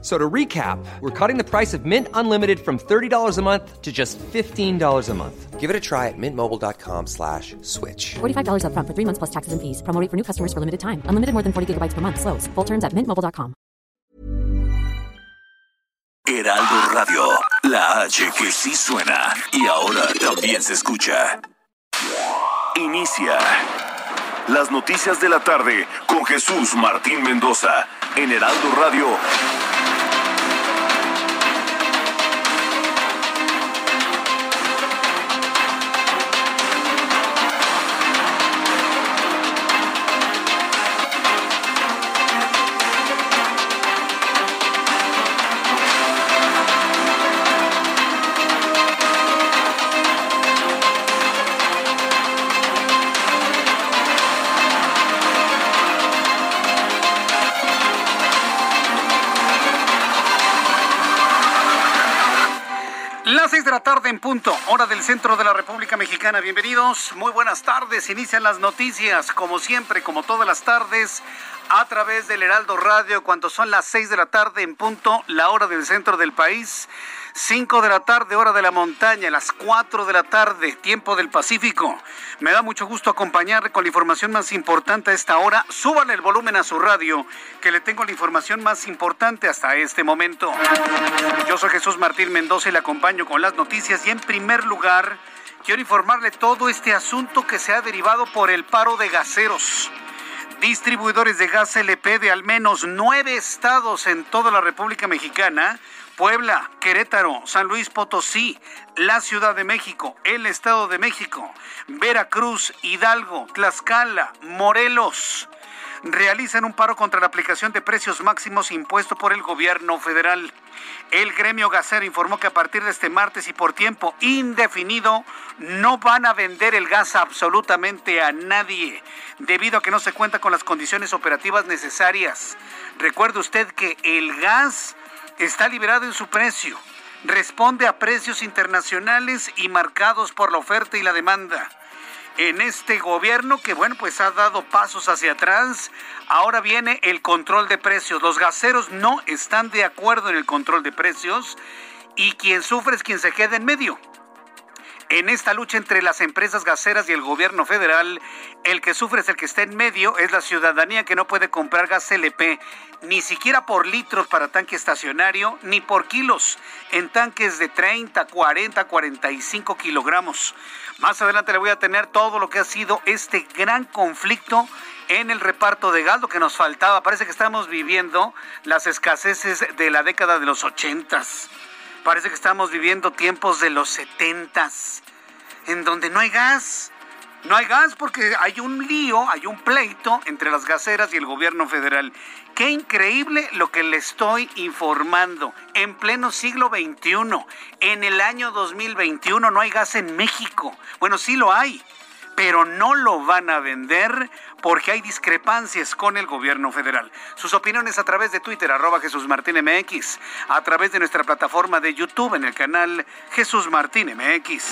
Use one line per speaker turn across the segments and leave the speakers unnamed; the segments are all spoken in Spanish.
So to recap, we're cutting the price of Mint Unlimited from $30 a month to just $15 a month.
Give it a try at mintmobile.com slash switch.
$45 up front for three months plus taxes and fees. Promo rate for new customers for limited time. Unlimited more than 40 gigabytes per month. Slows. Full terms at mintmobile.com.
Heraldo Radio, la H que sí suena y ahora también se escucha. Inicia las noticias de la tarde con Jesús Martín Mendoza en Heraldo Radio.
Tarde en punto, hora del centro de la República Mexicana. Bienvenidos, muy buenas tardes. Inician las noticias, como siempre, como todas las tardes, a través del Heraldo Radio, cuando son las seis de la tarde en punto, la hora del centro del país. 5 de la tarde, hora de la montaña, las 4 de la tarde, tiempo del Pacífico. Me da mucho gusto acompañarle con la información más importante a esta hora. Súbale el volumen a su radio, que le tengo la información más importante hasta este momento. Yo soy Jesús Martín Mendoza y le acompaño con las noticias y en primer lugar quiero informarle todo este asunto que se ha derivado por el paro de gaseros distribuidores de gas LP de al menos nueve estados en toda la República Mexicana, Puebla, Querétaro, San Luis Potosí, la Ciudad de México, el Estado de México, Veracruz, Hidalgo, Tlaxcala, Morelos, realizan un paro contra la aplicación de precios máximos impuesto por el gobierno federal. El gremio gasero informó que a partir de este martes y por tiempo indefinido no van a vender el gas absolutamente a nadie, debido a que no se cuenta con las condiciones operativas necesarias. Recuerde usted que el gas está liberado en su precio, responde a precios internacionales y marcados por la oferta y la demanda en este gobierno que, bueno, pues ha dado pasos hacia atrás. Ahora viene el control de precios. Los gaseros no están de acuerdo en el control de precios y quien sufre es quien se queda en medio. En esta lucha entre las empresas gaseras y el gobierno federal, el que sufre es el que está en medio, es la ciudadanía que no puede comprar gas LP, ni siquiera por litros para tanque estacionario, ni por kilos, en tanques de 30, 40, 45 kilogramos. Más adelante le voy a tener todo lo que ha sido este gran conflicto en el reparto de gas, lo que nos faltaba. Parece que estamos viviendo las escaseces de la década de los ochentas. Parece que estamos viviendo tiempos de los setentas, en donde no hay gas. No hay gas porque hay un lío, hay un pleito entre las gaseras y el gobierno federal. Qué increíble lo que le estoy informando. En pleno siglo XXI, en el año 2021, no hay gas en México. Bueno, sí lo hay, pero no lo van a vender porque hay discrepancias con el gobierno federal. Sus opiniones a través de Twitter, arroba Jesús Martín MX, a través de nuestra plataforma de YouTube en el canal Jesús Martín MX.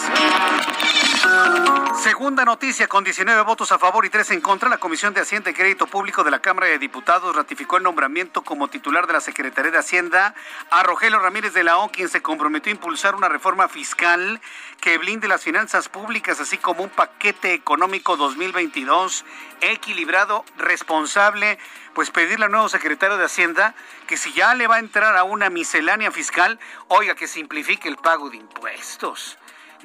Segunda noticia, con 19 votos a favor y 3 en contra, la Comisión de Hacienda y Crédito Público de la Cámara de Diputados ratificó el nombramiento como titular de la Secretaría de Hacienda a Rogelio Ramírez de la O, quien se comprometió a impulsar una reforma fiscal que blinde las finanzas públicas, así como un paquete económico 2022 equilibrado, responsable, pues pedirle al nuevo secretario de Hacienda que si ya le va a entrar a una miscelánea fiscal, oiga, que simplifique el pago de impuestos.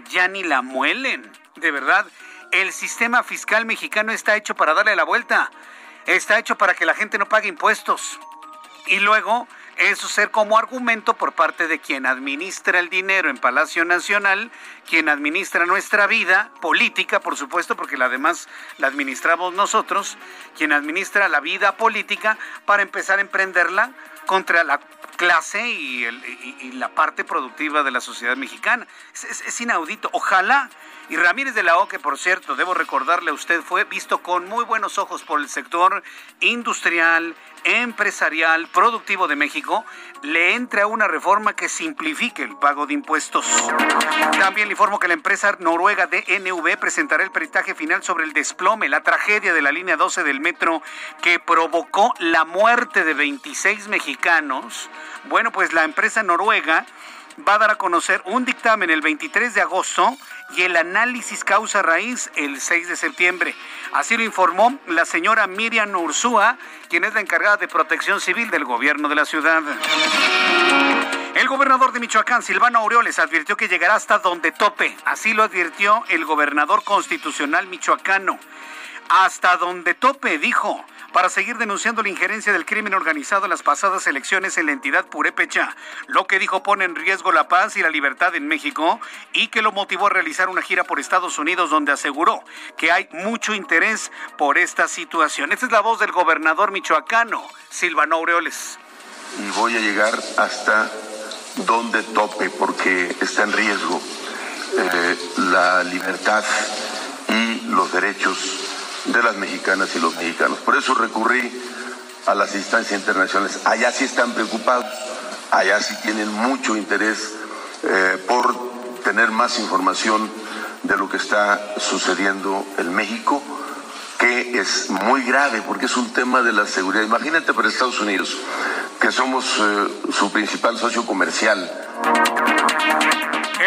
Ya ni la muelen, de verdad. El sistema fiscal mexicano está hecho para darle la vuelta. Está hecho para que la gente no pague impuestos. Y luego eso ser como argumento por parte de quien administra el dinero en Palacio Nacional, quien administra nuestra vida política, por supuesto, porque la demás la administramos nosotros, quien administra la vida política para empezar a emprenderla contra la clase y, el- y- la parte productiva de la sociedad mexicana. Es inaudito. Ojalá Y Ramírez de la O, que por cierto, debo recordarle a usted, fue visto con muy buenos ojos por el sector industrial, empresarial, productivo de México, le entre a una reforma que simplifique el pago de impuestos. También le informo que la empresa noruega DNV presentará el peritaje final sobre el desplome, la tragedia de la línea 12 del metro que provocó la muerte de 26 mexicanos. Bueno, pues la empresa noruega va a dar a conocer un dictamen el 23 de agosto y el análisis causa raíz el 6 de septiembre. Así lo informó la señora Miriam Ursúa, quien es la encargada de protección civil del gobierno de la ciudad. El gobernador de Michoacán, Silvano Aureoles, advirtió que llegará hasta donde tope. Así lo advirtió el gobernador constitucional michoacano. Hasta donde tope, dijo para seguir denunciando la injerencia del crimen organizado en las pasadas elecciones en la entidad purépecha, lo que dijo pone en riesgo la paz y la libertad en México y que lo motivó a realizar una gira por Estados Unidos donde aseguró que hay mucho interés por esta situación. Esta es la voz del gobernador michoacano, Silvano Aureoles.
Y voy a llegar hasta donde tope porque está en riesgo eh, la libertad y los derechos de las mexicanas y los mexicanos. Por eso recurrí a las instancias internacionales. Allá sí están preocupados, allá sí tienen mucho interés eh, por tener más información de lo que está sucediendo en México, que es muy grave porque es un tema de la seguridad. Imagínate para Estados Unidos, que somos eh, su principal socio comercial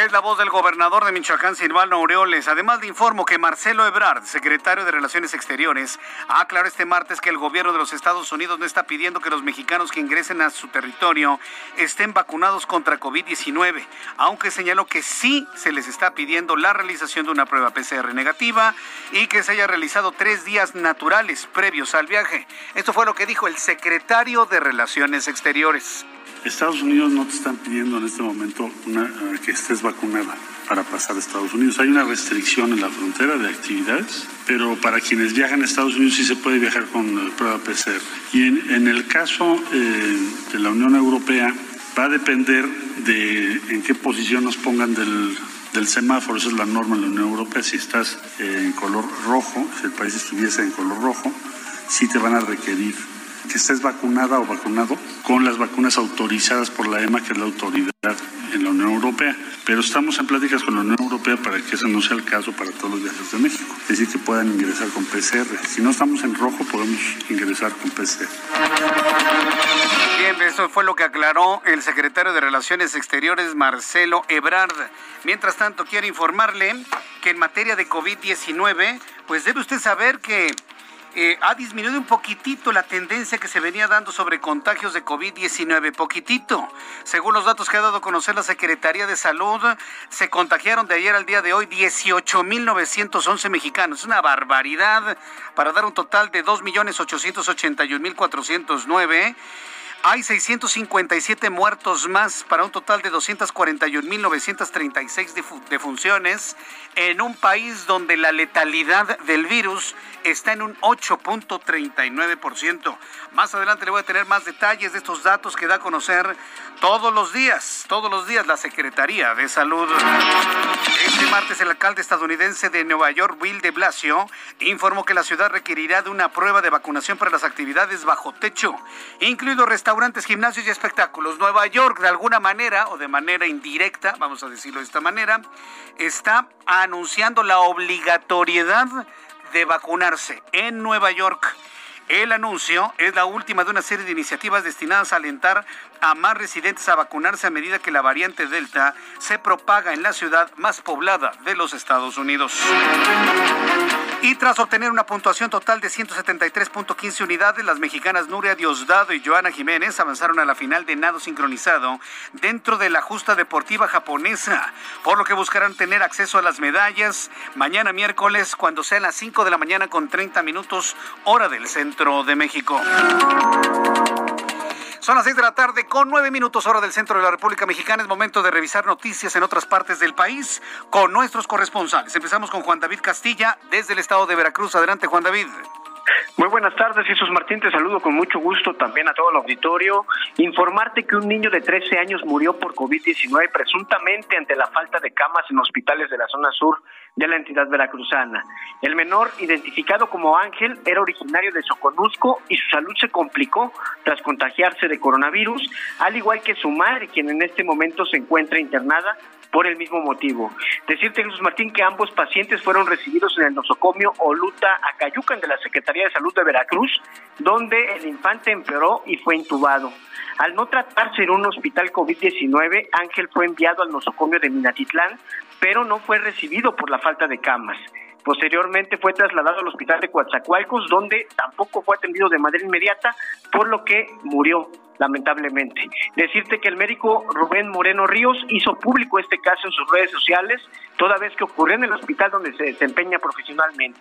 es la voz del gobernador de Michoacán, Silvano Aureoles. Además, le informo que Marcelo Ebrard, secretario de Relaciones Exteriores, aclaró este martes que el gobierno de los Estados Unidos no está pidiendo que los mexicanos que ingresen a su territorio estén vacunados contra COVID-19, aunque señaló que sí se les está pidiendo la realización de una prueba PCR negativa y que se haya realizado tres días naturales previos al viaje. Esto fue lo que dijo el secretario de Relaciones Exteriores.
Estados Unidos no te están pidiendo en este momento una, que estés vacunada para pasar a Estados Unidos. Hay una restricción en la frontera de actividades, pero para quienes viajan a Estados Unidos sí se puede viajar con prueba PCR. Y en, el caso eh, de la Unión Europea va a depender de en qué posición nos pongan del, del semáforo, esa es la norma en la Unión Europea, si estás eh, en color rojo, si el país estuviese en color rojo, sí te van a requerir que estés vacunada o vacunado con las vacunas autorizadas por la EMA, que es la autoridad en la Unión Europea. Pero estamos en pláticas con la Unión Europea para que ese no sea el caso para todos los viajeros de México. Es decir, que puedan ingresar con PCR. Si no estamos en rojo, podemos ingresar con PCR.
Bien, eso fue lo que aclaró el secretario de Relaciones Exteriores, Marcelo Ebrard. Mientras tanto, quiero informarle que en materia de COVID-19, pues debe usted saber que eh, ha disminuido un poquitito la tendencia que se venía dando sobre contagios de COVID-19, poquitito. Según los datos que ha dado a conocer la Secretaría de Salud, se contagiaron de ayer al día de hoy 18.911 mexicanos. Una barbaridad para dar un total de 2.881.409. Hay 657 muertos más para un total de 241.936 defunciones en un país donde la letalidad del virus está en un 8.39%. Más adelante le voy a tener más detalles de estos datos que da a conocer todos los días, todos los días la Secretaría de Salud. Este martes el alcalde estadounidense de Nueva York, Will de Blasio, informó que la ciudad requerirá de una prueba de vacunación para las actividades bajo techo, incluidos restaurantes, gimnasios y espectáculos. Nueva York, de alguna manera o de manera indirecta, vamos a decirlo de esta manera, está anunciando la obligatoriedad de vacunarse en Nueva York. El anuncio es la última de una serie de iniciativas destinadas a alentar a más residentes a vacunarse a medida que la variante Delta se propaga en la ciudad más poblada de los Estados Unidos. Y tras obtener una puntuación total de 173.15 unidades, las mexicanas Nuria Diosdado y Joana Jiménez avanzaron a la final de nado sincronizado dentro de la justa deportiva japonesa, por lo que buscarán tener acceso a las medallas mañana miércoles cuando sean las 5 de la mañana con 30 minutos hora del centro de México. Son las seis de la tarde con nueve minutos hora del centro de la República Mexicana. Es momento de revisar noticias en otras partes del país con nuestros corresponsales. Empezamos con Juan David Castilla desde el estado de Veracruz. Adelante, Juan David.
Muy buenas tardes, Jesús Martín. Te saludo con mucho gusto también a todo el auditorio. Informarte que un niño de 13 años murió por COVID-19 presuntamente ante la falta de camas en hospitales de la zona sur de la entidad veracruzana. El menor, identificado como Ángel, era originario de Soconusco y su salud se complicó tras contagiarse de coronavirus, al igual que su madre, quien en este momento se encuentra internada por el mismo motivo. Decirte, Jesús Martín, que ambos pacientes fueron recibidos en el nosocomio Oluta Acayucan de la Secretaría de Salud de Veracruz, donde el infante empeoró y fue intubado. Al no tratarse en un hospital COVID-19, Ángel fue enviado al nosocomio de Minatitlán, pero no fue recibido por la falta de camas. Posteriormente fue trasladado al hospital de Coatzacoalcos, donde tampoco fue atendido de manera inmediata, por lo que murió lamentablemente. Decirte que el médico Rubén Moreno Ríos hizo público este caso en sus redes sociales, toda vez que ocurrió en el hospital donde se desempeña profesionalmente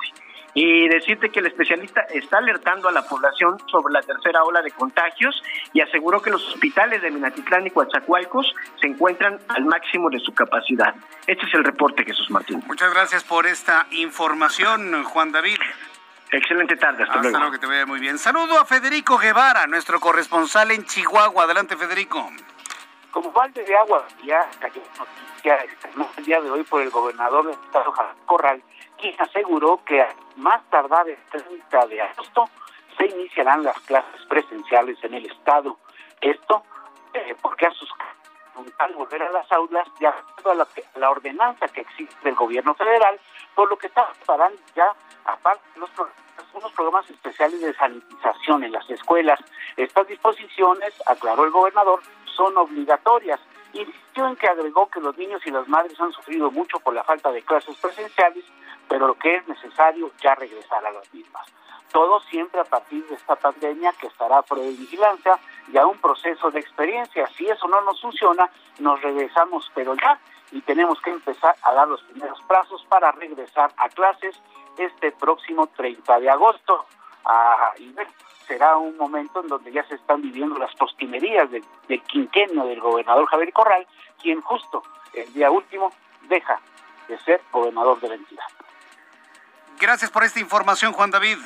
y decirte que el especialista está alertando a la población sobre la tercera ola de contagios y aseguró que los hospitales de Minatitlán y Coatzacoalcos se encuentran al máximo de su capacidad. Este es el reporte, Jesús Martín.
Muchas gracias por esta información, Juan David.
Excelente tarde, hasta, hasta luego.
que te vaya muy bien. Saludo a Federico Guevara, nuestro corresponsal en Chihuahua. Adelante, Federico.
Como balde de agua, ya cayó noticia el día de hoy por el gobernador del estado, Corral, quien aseguró que más tardar el 30 de agosto se iniciarán las clases presenciales en el estado. Esto eh, porque a sus al volver a las aulas de acuerdo a la, ordenanza que existe del gobierno federal, por lo que preparando ya aparte los unos programas especiales de sanitización en las escuelas. Estas disposiciones, aclaró el gobernador, son obligatorias. Insistió en que agregó que los niños y las madres han sufrido mucho por la falta de clases presenciales pero lo que es necesario ya regresar a las mismas. Todo siempre a partir de esta pandemia que estará por vigilancia y a un proceso de experiencia. Si eso no nos funciona, nos regresamos, pero ya, y tenemos que empezar a dar los primeros plazos para regresar a clases este próximo 30 de agosto. Ah, y será un momento en donde ya se están viviendo las postimerías del, del quinquenio del gobernador Javier Corral, quien justo el día último deja de ser gobernador de la entidad.
Gracias por esta información, Juan David.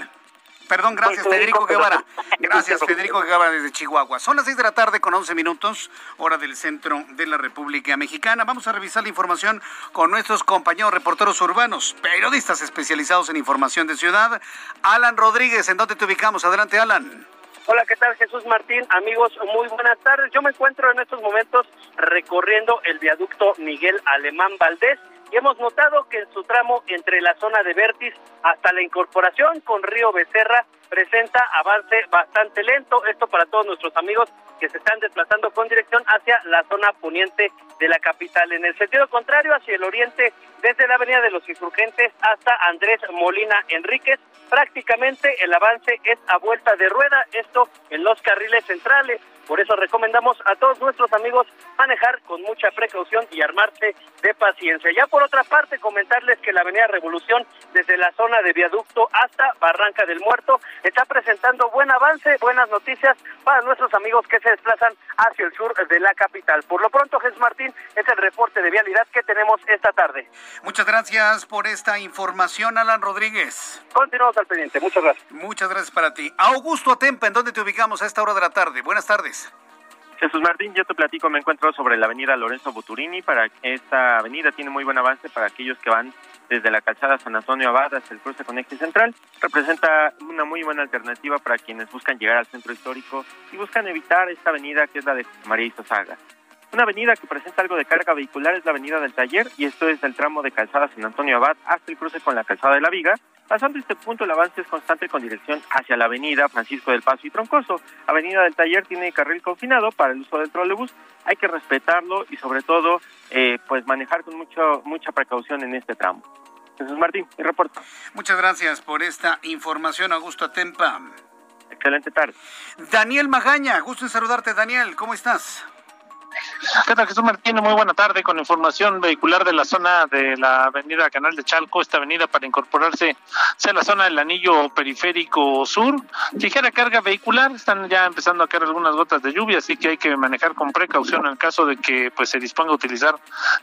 Perdón, gracias, Federico Guevara. Gracias, Federico Guevara desde Chihuahua. Son las seis de la tarde con 11 minutos, hora del centro de la República Mexicana. Vamos a revisar la información con nuestros compañeros reporteros urbanos, periodistas especializados en información de ciudad. Alan Rodríguez, ¿en dónde te ubicamos? Adelante, Alan.
Hola, ¿qué tal Jesús Martín? Amigos, muy buenas tardes. Yo me encuentro en estos momentos recorriendo el viaducto Miguel Alemán Valdés y hemos notado que en su tramo entre la zona de Vértiz hasta la incorporación con Río Becerra presenta avance bastante lento. Esto para todos nuestros amigos que se están desplazando con dirección hacia la zona poniente de la capital. En el sentido contrario, hacia el oriente, desde la Avenida de los Insurgentes hasta Andrés Molina Enríquez, prácticamente el avance es a vuelta de rueda, esto en los carriles centrales. Por eso recomendamos a todos nuestros amigos manejar con mucha precaución y armarse de paciencia. Ya por otra parte, comentarles que la Avenida Revolución, desde la zona de viaducto hasta Barranca del Muerto, está presentando buen avance, buenas noticias para nuestros amigos que se desplazan hacia el sur de la capital. Por lo pronto, Jesús Martín, es el reporte de vialidad que tenemos esta tarde.
Muchas gracias por esta información, Alan Rodríguez.
Continuamos al pendiente. Muchas gracias.
Muchas gracias para ti. Augusto Atempa, ¿en dónde te ubicamos a esta hora de la tarde? Buenas tardes.
Jesús Martín, yo te platico, me encuentro sobre la avenida Lorenzo Buturini. Para esta avenida tiene muy buen avance para aquellos que van desde la calzada San Antonio Abad hasta el cruce con Eje Central. Representa una muy buena alternativa para quienes buscan llegar al centro histórico y buscan evitar esta avenida que es la de María Isosaga. Una avenida que presenta algo de carga vehicular es la avenida del Taller y esto es del tramo de calzada San Antonio Abad hasta el cruce con la calzada de la Viga. Pasando este punto el avance es constante con dirección hacia la avenida Francisco del Paso y Troncoso. Avenida del Taller tiene carril confinado para el uso del trolebús. Hay que respetarlo y sobre todo eh, pues manejar con mucho, mucha precaución en este tramo. Jesús Martín, mi reporte.
Muchas gracias por esta información, Augusto Atempa.
Excelente tarde.
Daniel Magaña, gusto en saludarte, Daniel, ¿cómo estás?
¿Qué tal, Jesús Martín? Muy buena tarde con información vehicular de la zona de la avenida Canal de Chalco, esta avenida para incorporarse a la zona del anillo periférico sur. Ligera carga vehicular, están ya empezando a caer algunas gotas de lluvia, así que hay que manejar con precaución en caso de que pues se disponga a utilizar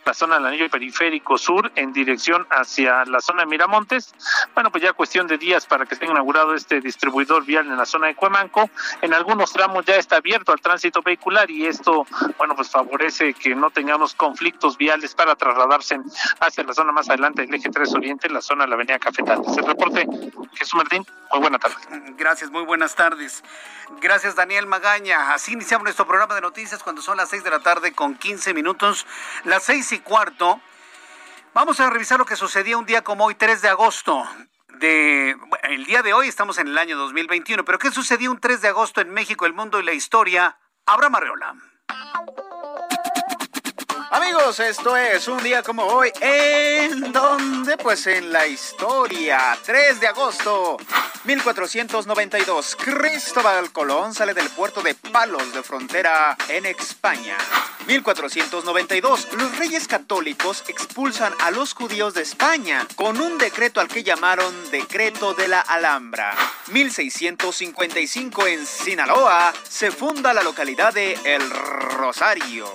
la zona del anillo periférico sur en dirección hacia la zona de Miramontes. Bueno, pues ya cuestión de días para que esté inaugurado este distribuidor vial en la zona de Cuemanco. En algunos tramos ya está abierto al tránsito vehicular y esto, bueno, pues favorece que no tengamos conflictos viales para trasladarse hacia la zona más adelante del eje 3 Oriente, la zona de la avenida Cafetal. Es el reporte, Jesús Martín, muy buena tarde.
Gracias, muy buenas tardes. Gracias, Daniel Magaña. Así iniciamos nuestro programa de noticias cuando son las 6 de la tarde con 15 minutos, las seis y cuarto. Vamos a revisar lo que sucedía un día como hoy, 3 de agosto. De, el día de hoy estamos en el año 2021, pero ¿qué sucedió un 3 de agosto en México, el mundo y la historia? Abraham Arreola. Thank you.
Amigos, esto es un día como hoy, ¿en donde? Pues en la historia, 3 de agosto, 1492, Cristóbal Colón sale del puerto de Palos de Frontera en España. 1492, los reyes católicos expulsan a los judíos de España con un decreto al que llamaron Decreto de la Alhambra. 1655, en Sinaloa, se funda la localidad de El Rosario.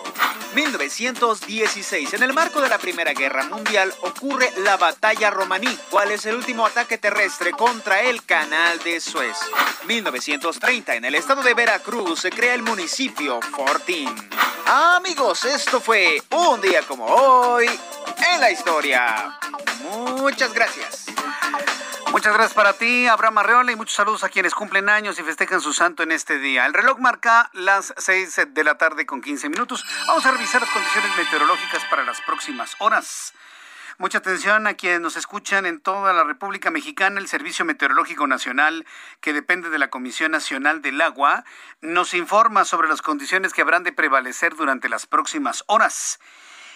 1916. En el marco de la Primera Guerra Mundial ocurre la Batalla Romaní, cual es el último ataque terrestre contra el Canal de Suez. 1930. En el estado de Veracruz se crea el municipio Fortín. Amigos, esto fue un día como hoy en la historia. Muchas gracias.
Muchas gracias para ti, Abraham Arreola, y muchos saludos a quienes cumplen años y festejan su santo en este día. El reloj marca las 6 de la tarde con 15 minutos. Vamos a revisar las condiciones meteorológicas para las próximas horas. Mucha atención a quienes nos escuchan en toda la República Mexicana. El Servicio Meteorológico Nacional, que depende de la Comisión Nacional del Agua, nos informa sobre las condiciones que habrán de prevalecer durante las próximas horas.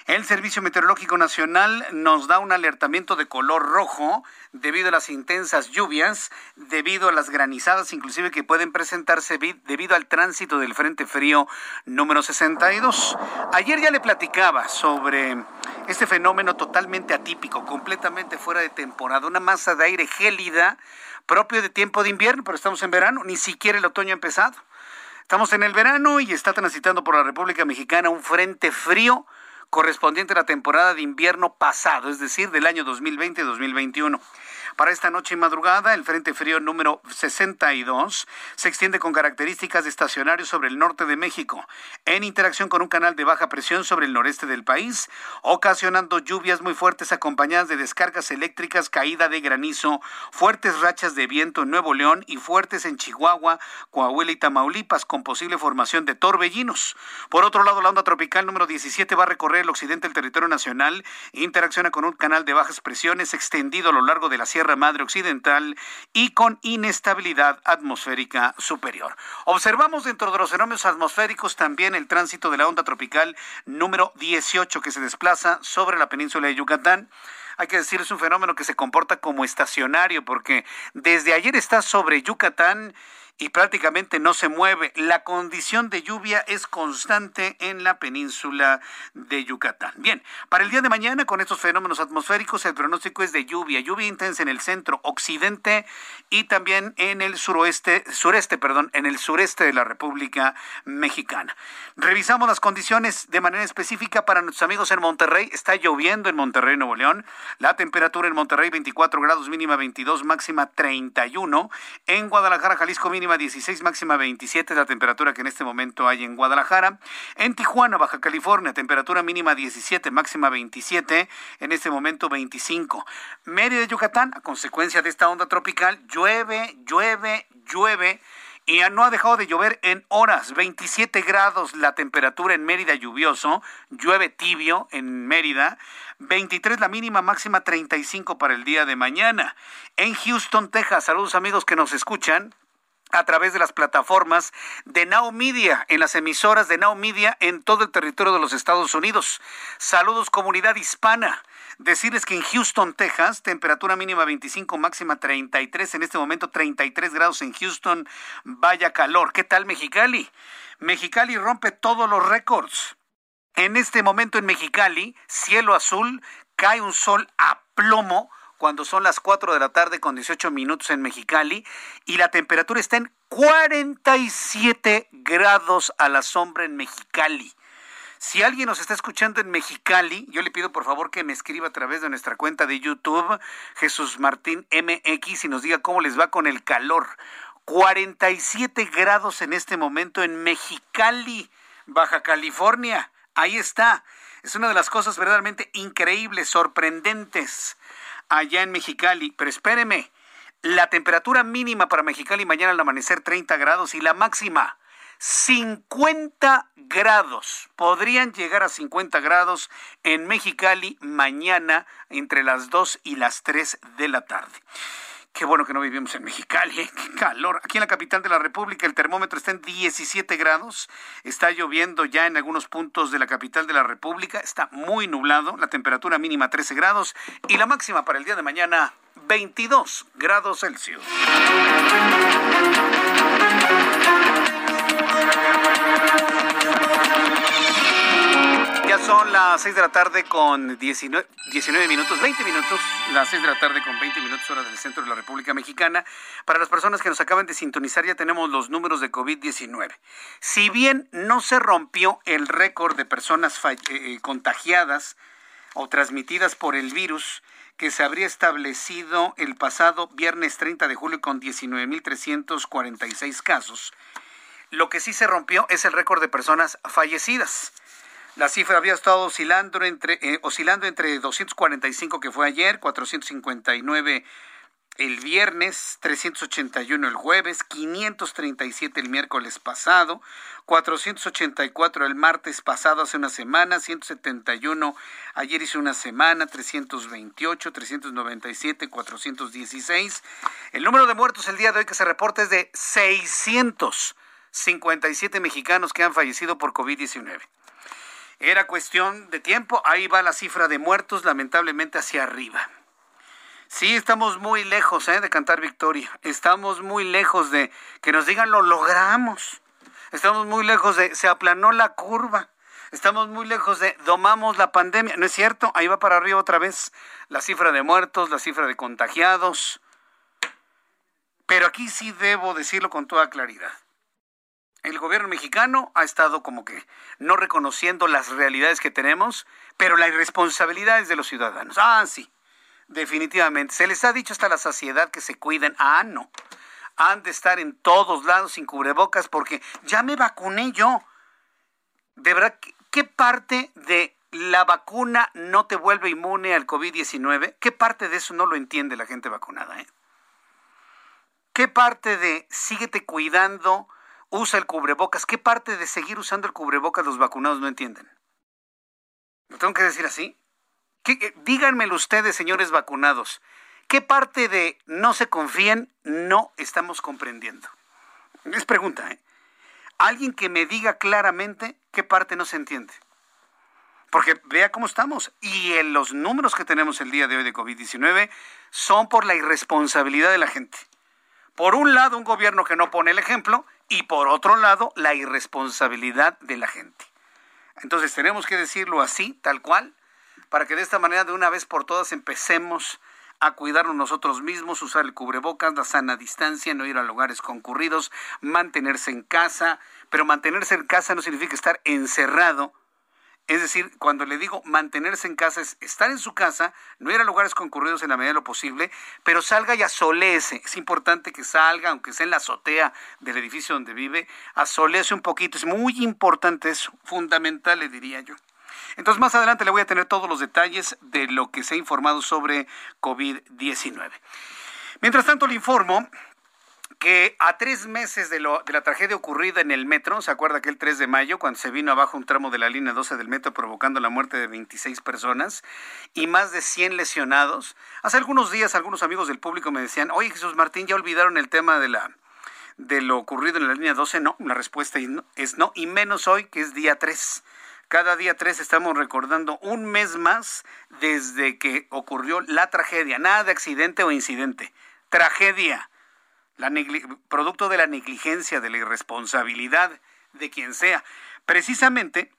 El Servicio Meteorológico Nacional nos da un alertamiento de color rojo debido a las intensas lluvias, debido a las granizadas inclusive que pueden presentarse debido al tránsito del Frente Frío número 62. Ayer ya le platicaba sobre este fenómeno totalmente atípico, completamente fuera de temporada, una masa de aire gélida propio de tiempo de invierno, pero estamos en verano, ni siquiera el otoño ha empezado. Estamos en el verano y está transitando por la República Mexicana un frente frío correspondiente a la temporada de invierno pasado, es decir, del año 2020-2021. Para esta noche y madrugada, el Frente Frío número 62 se extiende con características de estacionario sobre el norte de México, en interacción con un canal de baja presión sobre el noreste del país, ocasionando lluvias muy fuertes acompañadas de descargas eléctricas, caída de granizo, fuertes rachas de viento en Nuevo León y fuertes en Chihuahua, Coahuila y Tamaulipas, con posible formación de torbellinos. Por otro lado, la onda tropical número 17 va a recorrer el occidente del territorio nacional, interacciona con un canal de bajas presiones extendido a lo largo de la Sierra Madre Occidental y con inestabilidad atmosférica superior. Observamos dentro de los fenómenos atmosféricos también el tránsito de la onda tropical número 18 que se desplaza sobre la península de Yucatán hay que decir, es un fenómeno que se comporta como estacionario, porque desde ayer está sobre Yucatán y prácticamente no se mueve. La condición de lluvia es constante en la península de Yucatán. Bien, para el día de mañana con estos fenómenos atmosféricos el pronóstico es de lluvia, lluvia intensa en el centro occidente y también en el suroeste, sureste, perdón, en el sureste de la República Mexicana. Revisamos las condiciones de manera específica para nuestros amigos en Monterrey. Está lloviendo en Monterrey, Nuevo León. La temperatura en Monterrey 24 grados, mínima 22, máxima 31. En Guadalajara, Jalisco, mínima mínima 16, máxima 27 la temperatura que en este momento hay en Guadalajara. En Tijuana, Baja California, temperatura mínima 17, máxima 27, en este momento 25. Mérida, Yucatán, a consecuencia de esta onda tropical, llueve, llueve, llueve y no ha dejado de llover en horas. 27 grados la temperatura en Mérida lluvioso, llueve tibio en Mérida. 23 la mínima, máxima 35 para el día de mañana. En Houston, Texas, saludos amigos que nos escuchan a través de las plataformas de Now Media, en las emisoras de Now Media en todo el territorio de los Estados Unidos. Saludos comunidad hispana. Decirles que en Houston, Texas, temperatura mínima 25, máxima 33, en este momento 33 grados en Houston, vaya calor. ¿Qué tal Mexicali? Mexicali rompe todos los récords. En este momento en Mexicali, cielo azul, cae un sol a plomo cuando son las 4 de la tarde con 18 minutos en Mexicali y la temperatura está en 47 grados a la sombra en Mexicali. Si alguien nos está escuchando en Mexicali, yo le pido por favor que me escriba a través de nuestra cuenta de YouTube, Jesús Martín MX, y nos diga cómo les va con el calor. 47 grados en este momento en Mexicali, Baja California. Ahí está. Es una de las cosas verdaderamente increíbles, sorprendentes allá en Mexicali. Pero espéreme, la temperatura mínima para Mexicali mañana al amanecer 30 grados y la máxima 50 grados. Podrían llegar a 50 grados en Mexicali mañana entre las 2 y las 3 de la tarde. Qué bueno que no vivimos en Mexicali, qué calor. Aquí en la capital de la República el termómetro está en 17 grados. Está lloviendo ya en algunos puntos de la capital de la República. Está muy nublado. La temperatura mínima 13 grados y la máxima para el día de mañana 22 grados Celsius. Son las 6 de la tarde con 19, 19, minutos, 20 minutos, las 6 de la tarde con 20 minutos hora del centro de la República Mexicana. Para las personas que nos acaban de sintonizar ya tenemos los números de COVID-19. Si bien no se rompió el récord de personas eh, eh, contagiadas o transmitidas por el virus, que se habría establecido el pasado viernes 30 de julio con 19.346 casos. Lo que sí se rompió es el récord de personas fallecidas. La cifra había estado oscilando entre, eh, oscilando entre 245 que fue ayer, 459 el viernes, 381 el jueves, 537 el miércoles pasado, 484 el martes pasado hace una semana, 171 ayer hizo una semana, 328, 397, 416. El número de muertos el día de hoy que se reporta es de 657 mexicanos que han fallecido por COVID-19. Era cuestión de tiempo, ahí va la cifra de muertos lamentablemente hacia arriba. Sí, estamos muy lejos ¿eh? de cantar victoria. Estamos muy lejos de que nos digan lo logramos. Estamos muy lejos de se aplanó la curva. Estamos muy lejos de domamos la pandemia. ¿No es cierto? Ahí va para arriba otra vez la cifra de muertos, la cifra de contagiados. Pero aquí sí debo decirlo con toda claridad. El gobierno mexicano ha estado como que no reconociendo las realidades que tenemos, pero la irresponsabilidad es de los ciudadanos. Ah, sí. Definitivamente. Se les ha dicho hasta la saciedad que se cuiden. Ah, no. Han de estar en todos lados sin cubrebocas porque ya me vacuné yo. De verdad, ¿qué parte de la vacuna no te vuelve inmune al COVID-19? ¿Qué parte de eso no lo entiende la gente vacunada? Eh? ¿Qué parte de síguete cuidando, usa el cubrebocas? ¿Qué parte de seguir usando el cubrebocas los vacunados no entienden? ¿Lo tengo que decir así? díganmelo ustedes, señores vacunados. ¿Qué parte de no se confíen no estamos comprendiendo? Es pregunta, ¿eh? Alguien que me diga claramente qué parte no se entiende. Porque vea cómo estamos. Y en los números que tenemos el día de hoy de COVID-19 son por la irresponsabilidad de la gente. Por un lado, un gobierno que no pone el ejemplo y por otro lado, la irresponsabilidad de la gente. Entonces tenemos que decirlo así, tal cual, para que de esta manera de una vez por todas empecemos a cuidarnos nosotros mismos, usar el cubrebocas, la sana distancia, no ir a lugares concurridos, mantenerse en casa, pero mantenerse en casa no significa estar encerrado. Es decir, cuando le digo mantenerse en casa es estar en su casa, no ir a lugares concurridos en la medida de lo posible, pero salga y asolece. Es importante que salga, aunque sea en la azotea del edificio donde vive, asolece un poquito. Es muy importante eso, fundamental le diría yo. Entonces, más adelante le voy a tener todos los detalles de lo que se ha informado sobre COVID-19. Mientras tanto, le informo que a tres meses de, la tragedia ocurrida en el metro, ¿se acuerda que el 3 de mayo, cuando se vino abajo un tramo de la línea 12 del metro provocando la muerte de 26 personas y más de 100 lesionados? Hace algunos días algunos amigos del público me decían, oye Jesús Martín, ya olvidaron el tema de de lo ocurrido en la línea 12. No, la respuesta es no, y menos hoy que es día 3. Cada día 3 estamos recordando un mes más desde que ocurrió la tragedia. Nada de accidente o incidente. Tragedia. Producto de la negligencia, de la irresponsabilidad de quien sea. Precisamente,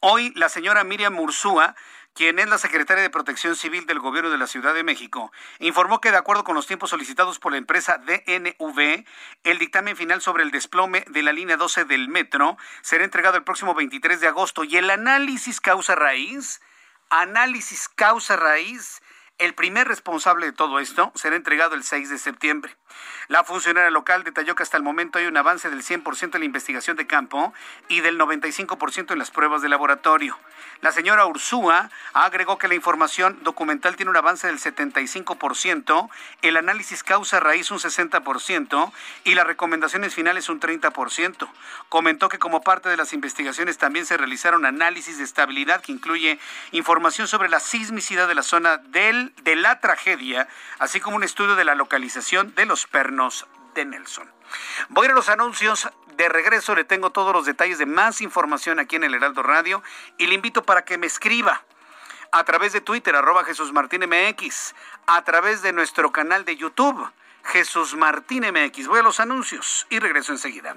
hoy la señora Miriam Mursúa quien es la secretaria de Protección Civil del Gobierno de la Ciudad de México, informó que de acuerdo con los tiempos solicitados por la empresa DNV, el dictamen final sobre el desplome de la línea 12 del metro será entregado el próximo 23 de agosto y el análisis causa raíz, análisis causa raíz El primer responsable de todo esto será entregado el 6 de septiembre. La funcionaria local detalló que hasta el momento hay un avance del 100% en la investigación de campo y del 95% en las pruebas de laboratorio. La señora Ursúa agregó que la información documental tiene un avance del 75%, el análisis causa-raíz un 60% y las recomendaciones finales un 30%. Comentó que como parte de las investigaciones también se realizaron análisis de estabilidad que incluye información sobre la sismicidad de la zona del, de la tragedia, así como un estudio de la localización de los pernos de Nelson. Voy a los anuncios. De regreso le tengo todos los detalles de más información aquí en el Heraldo Radio y le invito para que me escriba a través de Twitter, arroba Jesús Martín MX, a través de nuestro canal de YouTube, Jesús Martín MX. Voy a los anuncios y regreso enseguida.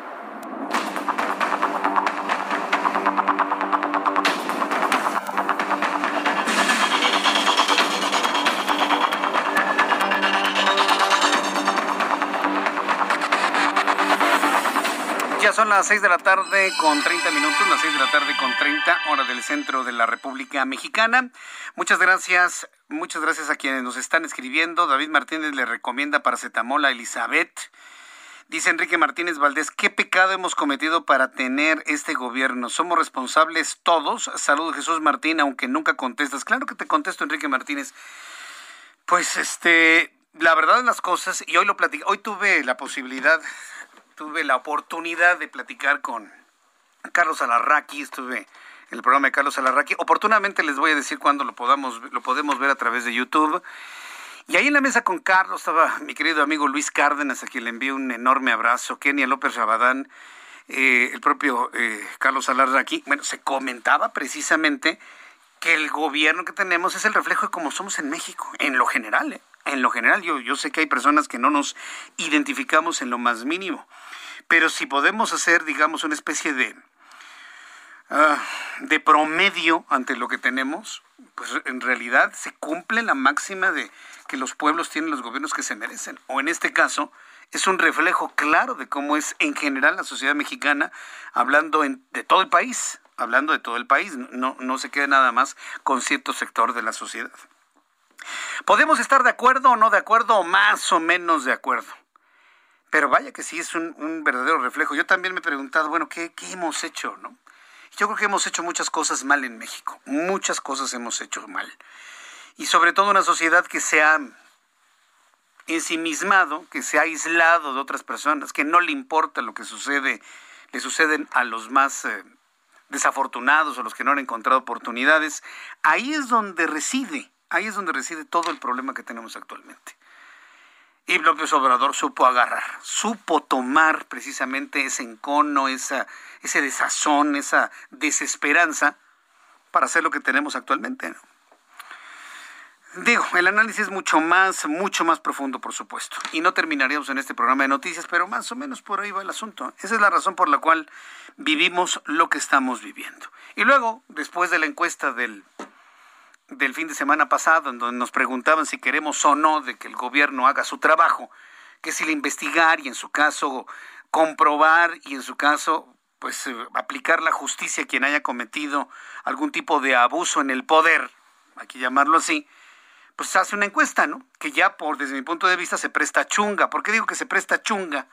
Son las 6 de la tarde con 30 minutos, las 6 de la tarde con 30, hora del centro de la República Mexicana. Muchas gracias, muchas gracias a quienes nos están escribiendo. David Martínez le recomienda paracetamol a Elizabeth. Dice Enrique Martínez Valdés, ¿qué pecado hemos cometido para tener este gobierno? ¿Somos responsables todos? Saludos Jesús Martín, aunque nunca contestas. Claro que te contesto, Enrique Martínez. Pues este, la verdad de las cosas, y hoy lo platicé, hoy tuve la posibilidad tuve la oportunidad de platicar con Carlos Alarraqui, estuve en el programa de Carlos Alarraqui. Oportunamente les voy a decir cuándo lo podamos, lo podemos ver a través de YouTube. Y ahí en la mesa con Carlos estaba mi querido amigo Luis Cárdenas, a quien le envío un enorme abrazo, Kenia López Rabadán, eh, el propio eh, Carlos Alarraqui. Bueno, se comentaba precisamente que el gobierno que tenemos es el reflejo de cómo somos en México, en lo general. ¿eh? En lo general, yo, yo sé que hay personas que no nos identificamos en lo más mínimo. Pero si podemos hacer, digamos, una especie de, uh, de promedio ante lo que tenemos, pues en realidad se cumple la máxima de que los pueblos tienen los gobiernos que se merecen. O en este caso, es un reflejo claro de cómo es en general la sociedad mexicana, hablando de todo el país, hablando de todo el país, no, no se queda nada más con cierto sector de la sociedad. Podemos estar de acuerdo o no de acuerdo, o más o menos de acuerdo. Pero vaya que sí es un, verdadero reflejo. Yo también me he preguntado, bueno, ¿qué, ¿qué, hemos hecho? no? Yo creo que hemos hecho muchas cosas mal en México. Muchas cosas hemos hecho mal. Y sobre todo una sociedad que se ha ensimismado, que se ha aislado de otras personas, que no le importa lo que sucede, le suceden a los más eh, desafortunados o los que no han encontrado oportunidades. Ahí es donde reside, ahí es donde reside todo el problema que tenemos actualmente. Y López Obrador supo agarrar, supo tomar precisamente ese encono, esa, ese desazón, esa desesperanza para hacer lo que tenemos actualmente. Digo, el análisis es mucho más, mucho más profundo, por supuesto. Y no terminaríamos en este programa de noticias, pero más o menos por ahí va el asunto. Esa es la razón por la cual vivimos lo que estamos viviendo. Y luego, después de la encuesta del del fin de semana pasado, en donde nos preguntaban si queremos o no de que el gobierno haga su trabajo, que si le investigar y en su caso comprobar y en su caso pues eh, aplicar la justicia a quien haya cometido algún tipo de abuso en el poder, hay que llamarlo así, pues hace una encuesta, ¿no? Que ya por desde mi punto de vista se presta chunga. ¿Por qué digo que se presta chunga?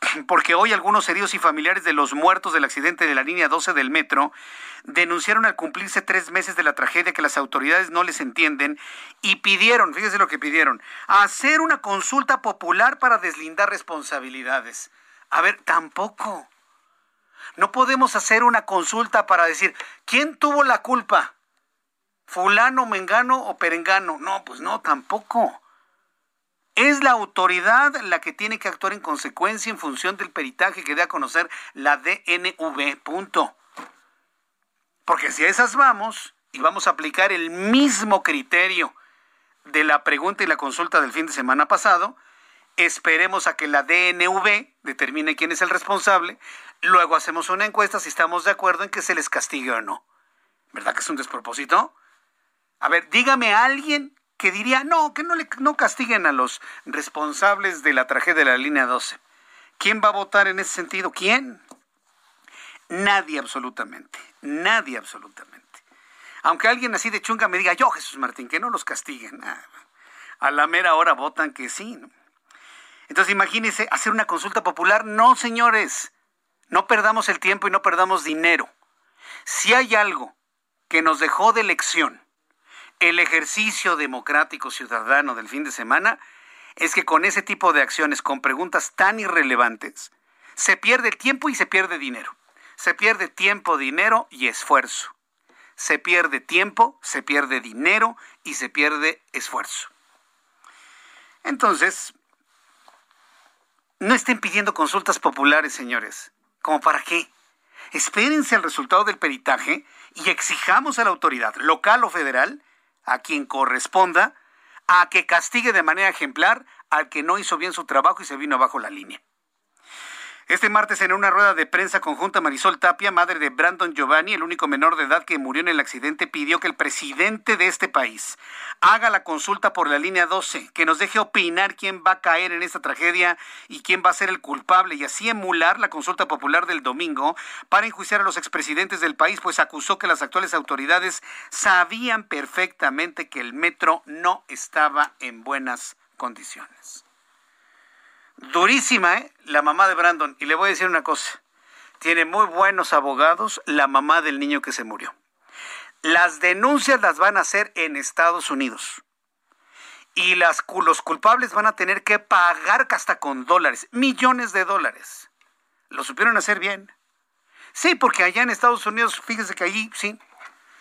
porque hoy algunos heridos y familiares de los muertos del accidente de la línea 12 del metro denunciaron al cumplirse tres meses de la tragedia que las autoridades no les entienden y pidieron, fíjese lo que pidieron, hacer una consulta popular para deslindar responsabilidades. A ver, tampoco. No podemos hacer una consulta para decir, ¿quién tuvo la culpa? ¿Fulano, Mengano o Perengano? No, pues no, tampoco. Es la autoridad la que tiene que actuar en consecuencia en función del peritaje que dé a conocer la DNV. Punto. Porque si a esas vamos y vamos a aplicar el mismo criterio de la pregunta y la consulta del fin de semana pasado, esperemos a que la DNV determine quién es el responsable, luego hacemos una encuesta si estamos de acuerdo en que se les castigue o no. ¿Verdad que es un despropósito? A ver, dígame a alguien que diría, no, que no, le, no castiguen a los responsables de la tragedia de la línea 12. ¿Quién va a votar en ese sentido? ¿Quién? Nadie absolutamente, nadie absolutamente. Aunque alguien así de chunga me diga, yo Jesús Martín, que no los castiguen. Ah, a la mera hora votan que sí. Entonces imagínense hacer una consulta popular. No, señores, no perdamos el tiempo y no perdamos dinero. Si hay algo que nos dejó de lección el ejercicio democrático ciudadano del fin de semana es que con ese tipo de acciones, con preguntas tan irrelevantes, se pierde tiempo y se pierde dinero. Se pierde tiempo, dinero y esfuerzo. Se pierde tiempo, se pierde dinero y se pierde esfuerzo. Entonces, no estén pidiendo consultas populares, señores. ¿Cómo para qué? Espérense el resultado del peritaje y exijamos a la autoridad local o federal a quien corresponda a que castigue de manera ejemplar al que no hizo bien su trabajo y se vino abajo la línea. Este martes, en una rueda de prensa conjunta, Marisol Tapia, madre de Brandon Giovanni, el único menor de edad que murió en el accidente, pidió que el presidente de este país haga la consulta por la línea 12, que nos deje opinar quién va a caer en esta tragedia y quién va a ser el culpable, y así emular la consulta popular del domingo para enjuiciar a los expresidentes del país, pues acusó que las actuales autoridades sabían perfectamente que el metro no estaba en buenas condiciones. Durísima, ¿eh? La mamá de Brandon. Y le voy a decir una cosa. Tiene muy buenos abogados la mamá del niño que se murió. Las denuncias las van a hacer en Estados Unidos. Y las, los culpables van a tener que pagar hasta con dólares, millones de dólares. Lo supieron hacer bien. Sí, porque allá en Estados Unidos, fíjese que allí sí,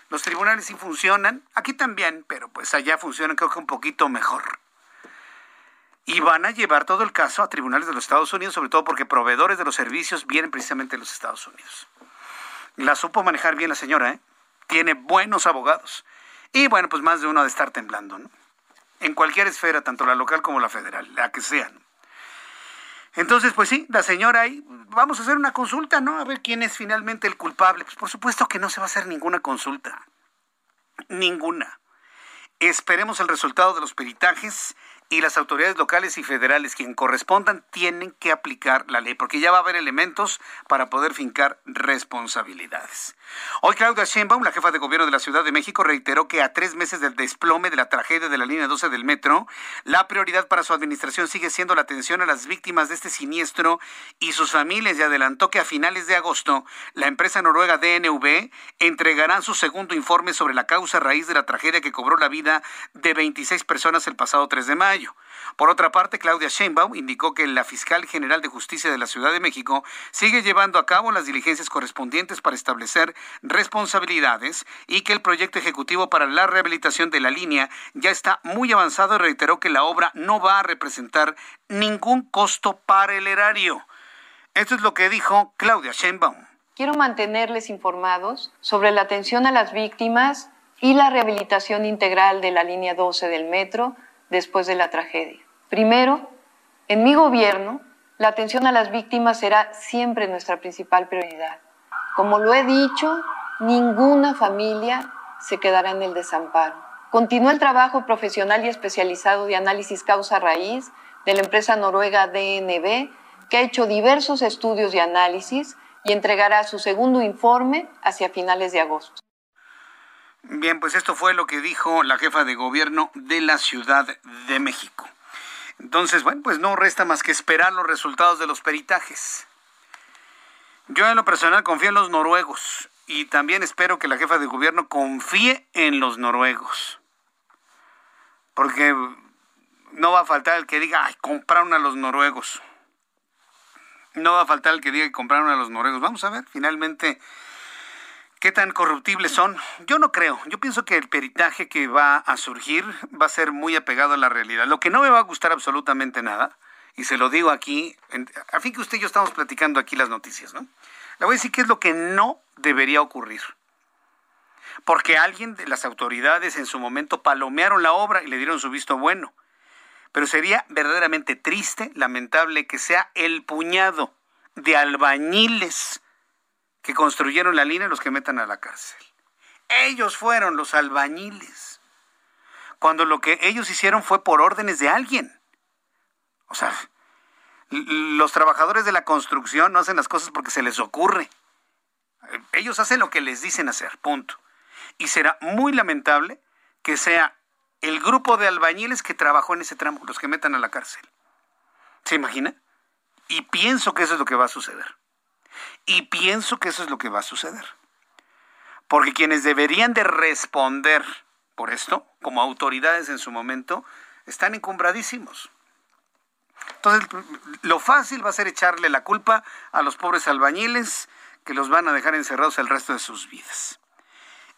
los tribunales sí funcionan. Aquí también, pero pues allá funcionan creo que un poquito mejor y van a llevar todo el caso a tribunales de los Estados Unidos, sobre todo porque proveedores de los servicios vienen precisamente de los Estados Unidos. La supo manejar bien la señora, ¿eh? Tiene buenos abogados. Y bueno, pues más de uno ha de estar temblando, ¿no? En cualquier esfera, tanto la local como la federal, la que sean. Entonces, pues sí, la señora ahí, vamos a hacer una consulta, ¿no? A ver quién es finalmente el culpable. Pues por supuesto que no se va a hacer ninguna consulta. Ninguna. Esperemos el resultado de los peritajes y las autoridades locales y federales, quien correspondan, tienen que aplicar la ley, porque ya va a haber elementos para poder fincar responsabilidades. Hoy Claudia Sheinbaum, la jefa de gobierno de la Ciudad de México, reiteró que a tres meses del desplome de la tragedia de la línea 12 del metro, la prioridad para su administración sigue siendo la atención a las víctimas de este siniestro y sus familias y adelantó que a finales de agosto la empresa noruega DNV entregará su segundo informe sobre la causa raíz de la tragedia que cobró la vida de 26 personas el pasado 3 de mayo. Por otra parte, Claudia Sheinbaum indicó que la fiscal general de justicia de la Ciudad de México sigue llevando a cabo las diligencias correspondientes para establecer responsabilidades y que el proyecto ejecutivo para la rehabilitación de la línea ya está muy avanzado y reiteró que la obra no va a representar ningún costo para el erario. Esto es lo que dijo Claudia Sheinbaum.
Quiero mantenerles informados sobre la atención a las víctimas y la rehabilitación integral de la línea 12 del metro después de la tragedia. Primero, en mi gobierno, la atención a las víctimas será siempre nuestra principal prioridad. Como lo he dicho, ninguna familia se quedará en el desamparo. Continúa el trabajo profesional y especializado de análisis causa-raíz de la empresa noruega DNB, que ha hecho diversos estudios de análisis y entregará su segundo informe hacia finales de agosto.
Bien, pues esto fue lo que dijo la jefa de gobierno de la Ciudad de México. Entonces, bueno, pues no resta más que esperar los resultados de los peritajes. Yo en lo personal confío en los noruegos y también espero que la jefa de gobierno confíe en los noruegos. Porque no va a faltar el que diga, ay, compraron a los noruegos. No va a faltar el que diga que compraron a los noruegos. Vamos a ver, finalmente, qué tan corruptibles son. Yo no creo. Yo pienso que el peritaje que va a surgir va a ser muy apegado a la realidad. Lo que no me va a gustar absolutamente nada, y se lo digo aquí, a fin que usted y yo estamos platicando aquí las noticias, ¿no? Le voy a decir qué es lo que no debería ocurrir. Porque alguien de las autoridades en su momento palomearon la obra y le dieron su visto bueno. Pero sería verdaderamente triste, lamentable, que sea el puñado de albañiles que construyeron la línea los que metan a la cárcel. Ellos fueron los albañiles. Cuando lo que ellos hicieron fue por órdenes de alguien. O sea, los trabajadores de la construcción no hacen las cosas porque se les ocurre. Ellos hacen lo que les dicen hacer, punto. Y será muy lamentable que sea el grupo de albañiles que trabajó en ese tramo los que metan a la cárcel. ¿Se imagina? Y pienso que eso es lo que va a suceder. Y pienso que eso es lo que va a suceder. Porque quienes deberían de responder por esto, como autoridades en su momento, están encumbradísimos. Entonces, lo fácil va a ser echarle la culpa a los pobres albañiles que los van a dejar encerrados el resto de sus vidas.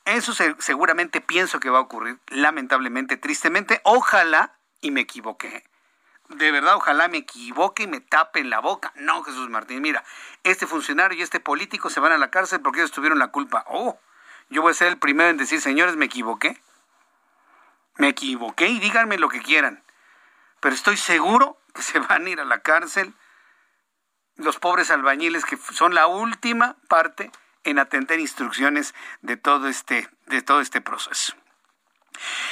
Eso seguramente pienso que va a ocurrir, lamentablemente, tristemente. Ojalá y me equivoqué. De verdad, ojalá me equivoque y me tape en la boca. No, Jesús Martín, mira, este funcionario y este político se van a la cárcel porque ellos tuvieron la culpa. Oh, yo voy a ser el primero en decir, señores, me equivoqué. Me equivoqué y díganme lo que quieran. Pero estoy seguro que se van a ir a la cárcel los pobres albañiles que son la última parte en atender instrucciones de todo este, de todo este proceso.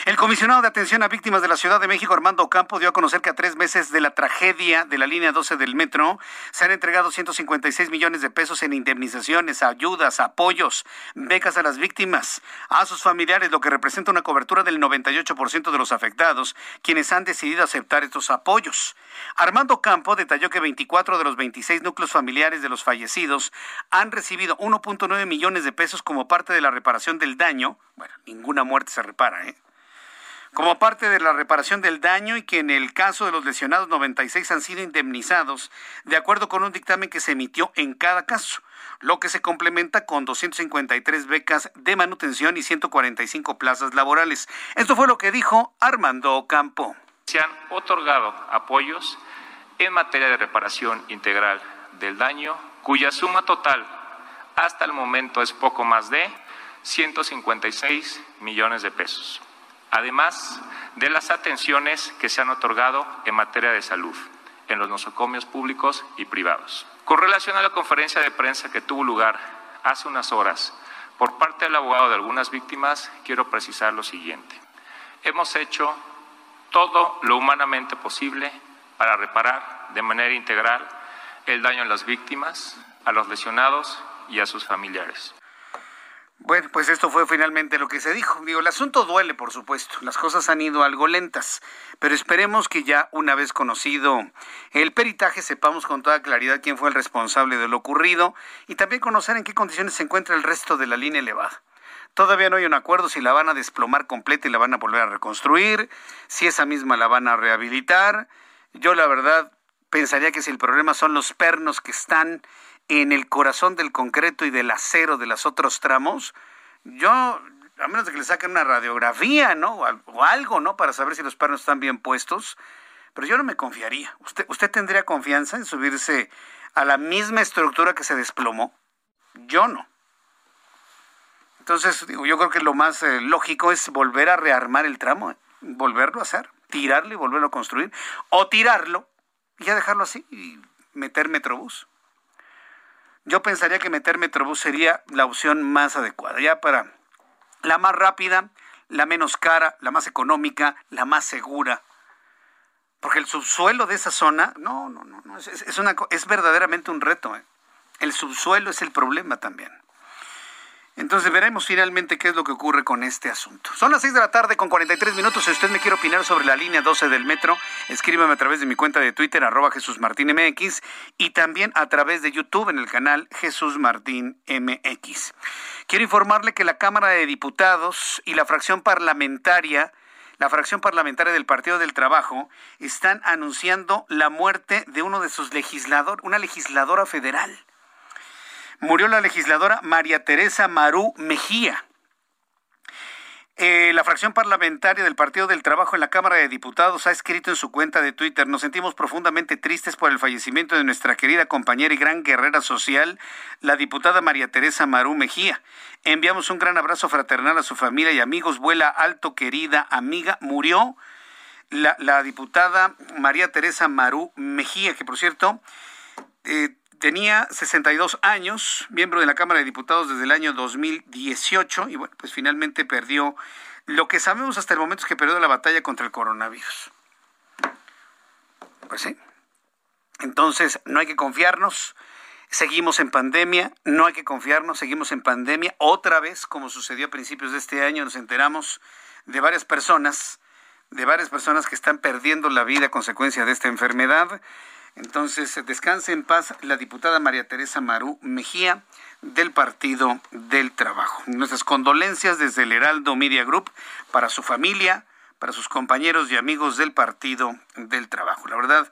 El comisionado de atención a víctimas de la Ciudad de México, Armando Ocampo, dio a conocer que a tres meses de la tragedia de la línea 12 del metro se han entregado 156 millones de pesos en indemnizaciones, ayudas, apoyos, becas a las víctimas, a sus familiares, lo que representa una cobertura del 98% de los afectados, quienes han decidido aceptar estos apoyos. Armando Ocampo detalló que 24 de los 26 núcleos familiares de los fallecidos han recibido 1.9 millones de pesos como parte de la reparación del daño. Bueno, ninguna muerte se repara, ¿eh? Como parte de la reparación del daño y que en el caso de los lesionados 96 han sido indemnizados de acuerdo con un dictamen que se emitió en cada caso, lo que se complementa con 253 becas de manutención y 145 plazas laborales. Esto fue lo que dijo Armando Campo.
Se han otorgado apoyos en materia de reparación integral del daño, cuya suma total hasta el momento es poco más de 156 millones de pesos además de las atenciones que se han otorgado en materia de salud en los nosocomios públicos y privados. Con relación a la conferencia de prensa que tuvo lugar hace unas horas por parte del abogado de algunas víctimas, quiero precisar lo siguiente. Hemos hecho todo lo humanamente posible para reparar de manera integral el daño a las víctimas, a los lesionados y a sus familiares.
Bueno, pues esto fue finalmente lo que se dijo. Digo, el asunto duele, por supuesto. Las cosas han ido algo lentas, pero esperemos que ya una vez conocido el peritaje sepamos con toda claridad quién fue el responsable de lo ocurrido y también conocer en qué condiciones se encuentra el resto de la línea elevada. Todavía no hay un acuerdo si la van a desplomar completa y la van a volver a reconstruir, si esa misma la van a rehabilitar. Yo la verdad pensaría que si el problema son los pernos que están en el corazón del concreto y del acero de los otros tramos, yo, a menos de que le saquen una radiografía, ¿no? O algo, ¿no? Para saber si los pernos están bien puestos, pero yo no me confiaría. ¿Usted, tendría confianza en subirse a la misma estructura que se desplomó? Yo no. Entonces, yo creo que lo más eh, lógico es volver a rearmar el tramo, ¿eh? volverlo a hacer, tirarlo y volverlo a construir, o tirarlo y ya dejarlo así y meter Metrobús. Yo pensaría que meter Metrobús sería la opción más adecuada, ya para la más rápida, la menos cara, la más económica, la más segura. Porque el subsuelo de esa zona, no, no, no, es, es, verdaderamente un reto. ¿eh? El subsuelo es el problema también. Entonces veremos finalmente qué es lo que ocurre con este asunto. Son las 6 de la tarde con 43 minutos. Si usted me quiere opinar sobre la línea 12 del metro, escríbame a través de mi cuenta de Twitter, arroba Jesús Martín MX, y también a través de YouTube en el canal Jesús Martín MX. Quiero informarle que la Cámara de Diputados y la fracción parlamentaria la fracción parlamentaria del Partido del Trabajo están anunciando la muerte de uno de sus legisladores, una legisladora federal murió la legisladora María Teresa Marú Mejía. Eh, la fracción parlamentaria del Partido del Trabajo en la Cámara de Diputados ha escrito en su cuenta de Twitter, nos sentimos profundamente tristes por el fallecimiento de nuestra querida compañera y gran guerrera social, la diputada María Teresa Marú Mejía. Enviamos un gran abrazo fraternal a su familia y amigos. Vuela alto, querida amiga. Murió la, diputada María Teresa Marú Mejía, que por cierto eh, Tenía 62 años, miembro de la Cámara de Diputados desde el año 2018 y bueno, pues finalmente perdió lo que sabemos hasta el momento es que perdió la batalla contra el coronavirus. Pues sí. Entonces, no hay que confiarnos. Seguimos en pandemia, no hay que confiarnos, seguimos en pandemia. Otra vez, como sucedió a principios de este año, nos enteramos de varias personas, de varias personas que están perdiendo la vida a consecuencia de esta enfermedad. Entonces, descanse en paz la diputada María Teresa Marú Mejía del Partido del Trabajo. Nuestras condolencias desde el Heraldo Media Group para su familia, para sus compañeros y amigos del Partido del Trabajo. La verdad,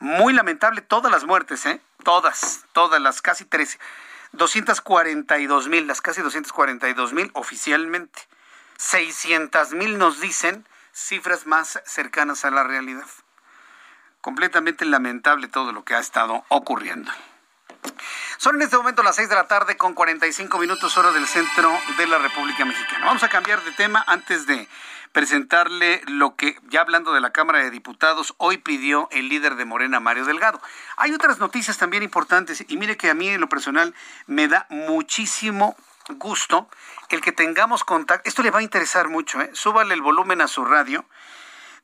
muy lamentable todas las muertes, ¿eh? Todas, todas las casi 13, 242 mil, las casi 242 mil oficialmente. 600 mil nos dicen cifras más cercanas a la realidad completamente lamentable todo lo que ha estado ocurriendo. Son en este momento las 6 de la tarde con 45 minutos hora del centro de la República Mexicana. Vamos a cambiar de tema antes de presentarle lo que, ya hablando de la Cámara de Diputados, hoy pidió el líder de Morena, Mario Delgado. Hay otras noticias también importantes y mire que a mí en lo personal me da muchísimo gusto el que tengamos contacto. Esto le va a interesar mucho, ¿eh? Súbale el volumen a su radio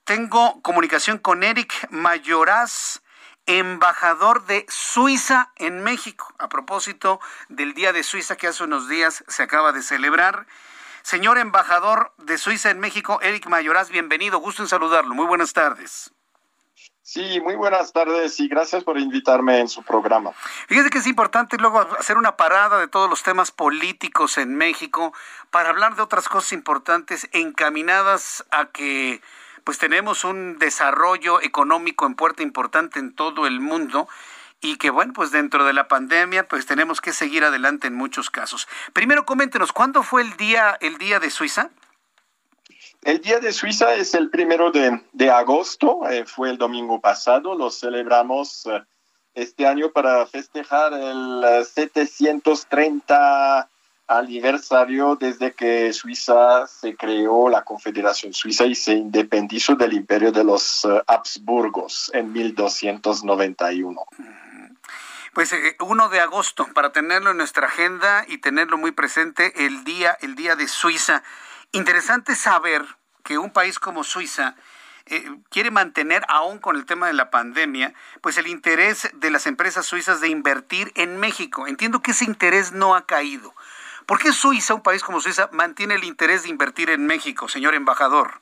tengo comunicación con Eric Mayoraz, embajador de Suiza en México, a propósito del Día de Suiza que hace unos días se acaba de celebrar. Señor embajador de Suiza en México, Eric Mayoraz, bienvenido, gusto en saludarlo. Muy buenas tardes.
Sí, muy buenas tardes y gracias por invitarme en su programa.
Fíjese que es importante luego hacer una parada de todos los temas políticos en México para hablar de otras cosas importantes encaminadas a que pues tenemos un desarrollo económico en puerta importante en todo el mundo y que bueno, pues dentro de la pandemia pues tenemos que seguir adelante en muchos casos. Primero coméntenos, ¿cuándo fue el día el día de Suiza?
El Día de Suiza es el primero de, agosto, eh, fue el domingo pasado, lo celebramos eh, este año para festejar el 730 eh, aniversario desde que Suiza se creó la Confederación Suiza y se independizó del imperio de los uh, Habsburgos en 1291.
Pues 1 eh, de agosto, para tenerlo en nuestra agenda y tenerlo muy presente, el día, el día de Suiza. Interesante saber que un país como Suiza eh, quiere mantener, aún con el tema de la pandemia, pues el interés de las empresas suizas de invertir en México. Entiendo que ese interés no ha caído. ¿Por qué Suiza, un país como Suiza, mantiene el interés de invertir en México, señor embajador?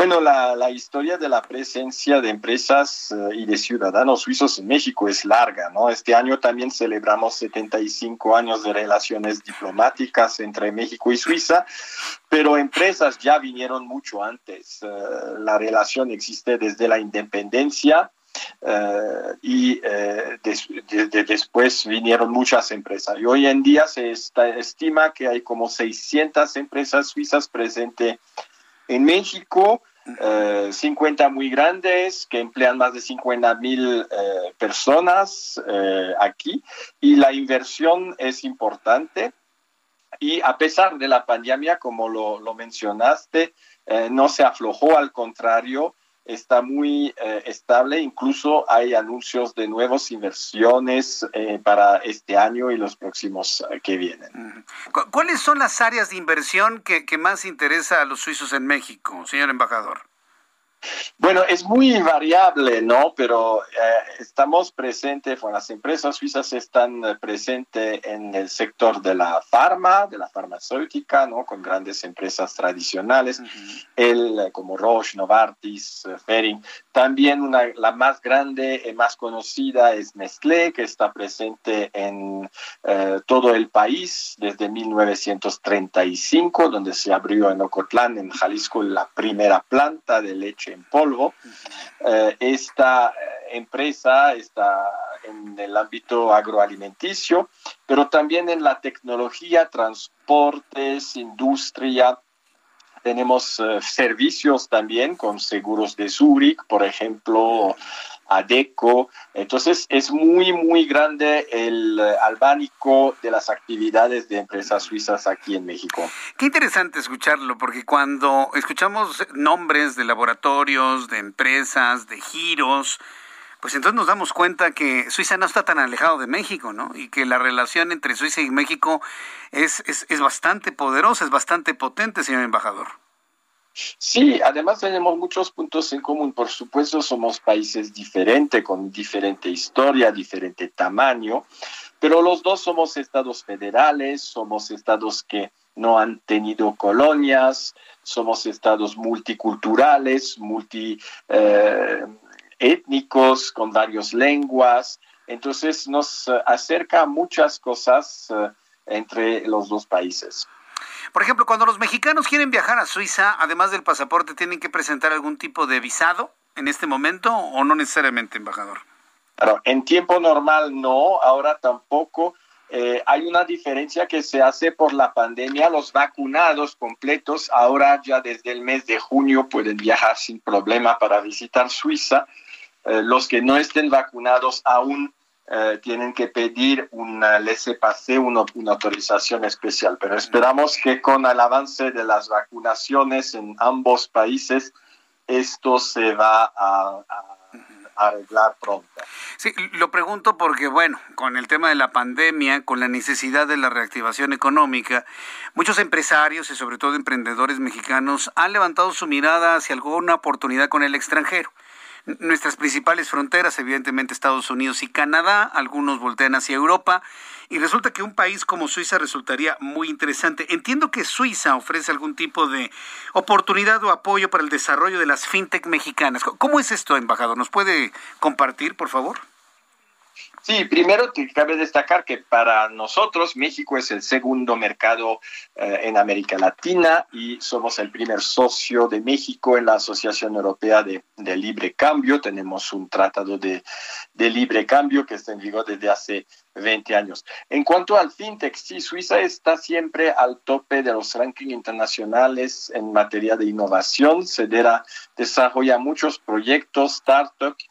Bueno, la, historia de la presencia de empresas eh, y de ciudadanos suizos en México es larga, ¿no? Este año también celebramos 75 años de relaciones diplomáticas entre México y Suiza, pero empresas ya vinieron mucho antes. Eh, la relación existe desde la independencia eh, y eh, después vinieron muchas empresas. Y hoy en día se estima que hay como 600 empresas suizas presentes en México, 50 eh, muy grandes que emplean más de 50 mil personas aquí y la inversión es importante. Y a pesar de la pandemia, como lo, lo mencionaste, no se aflojó, al contrario, está muy eh, estable, incluso hay anuncios de nuevas inversiones eh, para este año y los próximos eh, que vienen.
¿Cuáles son las áreas de inversión que, más interesa a los suizos en México, señor embajador?
Bueno, es muy variable, ¿no? Pero eh, estamos presentes, bueno, las empresas suizas están eh, presentes en el sector de la farma, de la farmacéutica, ¿no? Con grandes empresas tradicionales, el, eh, como Roche, Novartis, Ferring. También una, la más grande y más conocida es Nestlé, que está presente en todo el país desde 1935, donde se abrió en Ocotlán, en Jalisco, la primera planta de leche en polvo. Eh, esta eh, empresa está en el ámbito agroalimenticio, pero también en la tecnología, transportes, industria. Tenemos eh, servicios también con seguros de Zurich, por ejemplo, ADECO. Entonces es muy, muy grande el eh, albánico de las actividades de empresas suizas aquí en México.
Qué interesante escucharlo, porque cuando escuchamos nombres de laboratorios, de empresas, de giros, pues entonces nos damos cuenta que Suiza no está tan alejado de México, ¿no? Y que la relación entre Suiza y México es, es, bastante poderosa, es bastante potente, señor embajador.
Sí, además tenemos muchos puntos en común. Por supuesto, somos países diferentes, con diferente historia, diferente tamaño, pero los dos somos estados federales, somos estados que no han tenido colonias, somos estados multiculturales, multiétnicos, eh, con varias lenguas. Entonces nos acerca muchas cosas eh, entre los dos países.
Por ejemplo, cuando los mexicanos quieren viajar a Suiza, además del pasaporte, ¿tienen que presentar algún tipo de visado en este momento o no necesariamente, embajador?
Claro, en tiempo normal no, ahora tampoco. Eh, hay una diferencia que se hace por la pandemia. Los vacunados completos ahora ya desde el mes de junio pueden viajar sin problema para visitar Suiza. Eh, los que no estén vacunados aún eh, tienen que pedir una laissez passer, una, autorización especial. Pero esperamos que con el avance de las vacunaciones en ambos países, esto se va a, arreglar pronto.
Sí, lo pregunto porque, bueno, con el tema de la pandemia, con la necesidad de la reactivación económica, muchos empresarios y sobre todo emprendedores mexicanos han levantado su mirada hacia alguna oportunidad con el extranjero nuestras principales fronteras, evidentemente Estados Unidos y Canadá, algunos voltean hacia Europa, y resulta que un país como Suiza resultaría muy interesante. Entiendo que Suiza ofrece algún tipo de oportunidad o apoyo para el desarrollo de las fintech mexicanas. ¿Cómo es esto, embajador? ¿Nos puede compartir, por favor?
Sí, primero te cabe destacar que para nosotros México es el segundo mercado eh, en América Latina y somos el primer socio de México en la Asociación Europea de, Libre Cambio. Tenemos un tratado de, libre cambio que está en vigor desde hace 20 años. En cuanto al fintech, sí, Suiza está siempre al tope de los rankings internacionales en materia de innovación. Cedera desarrolla muchos proyectos, startups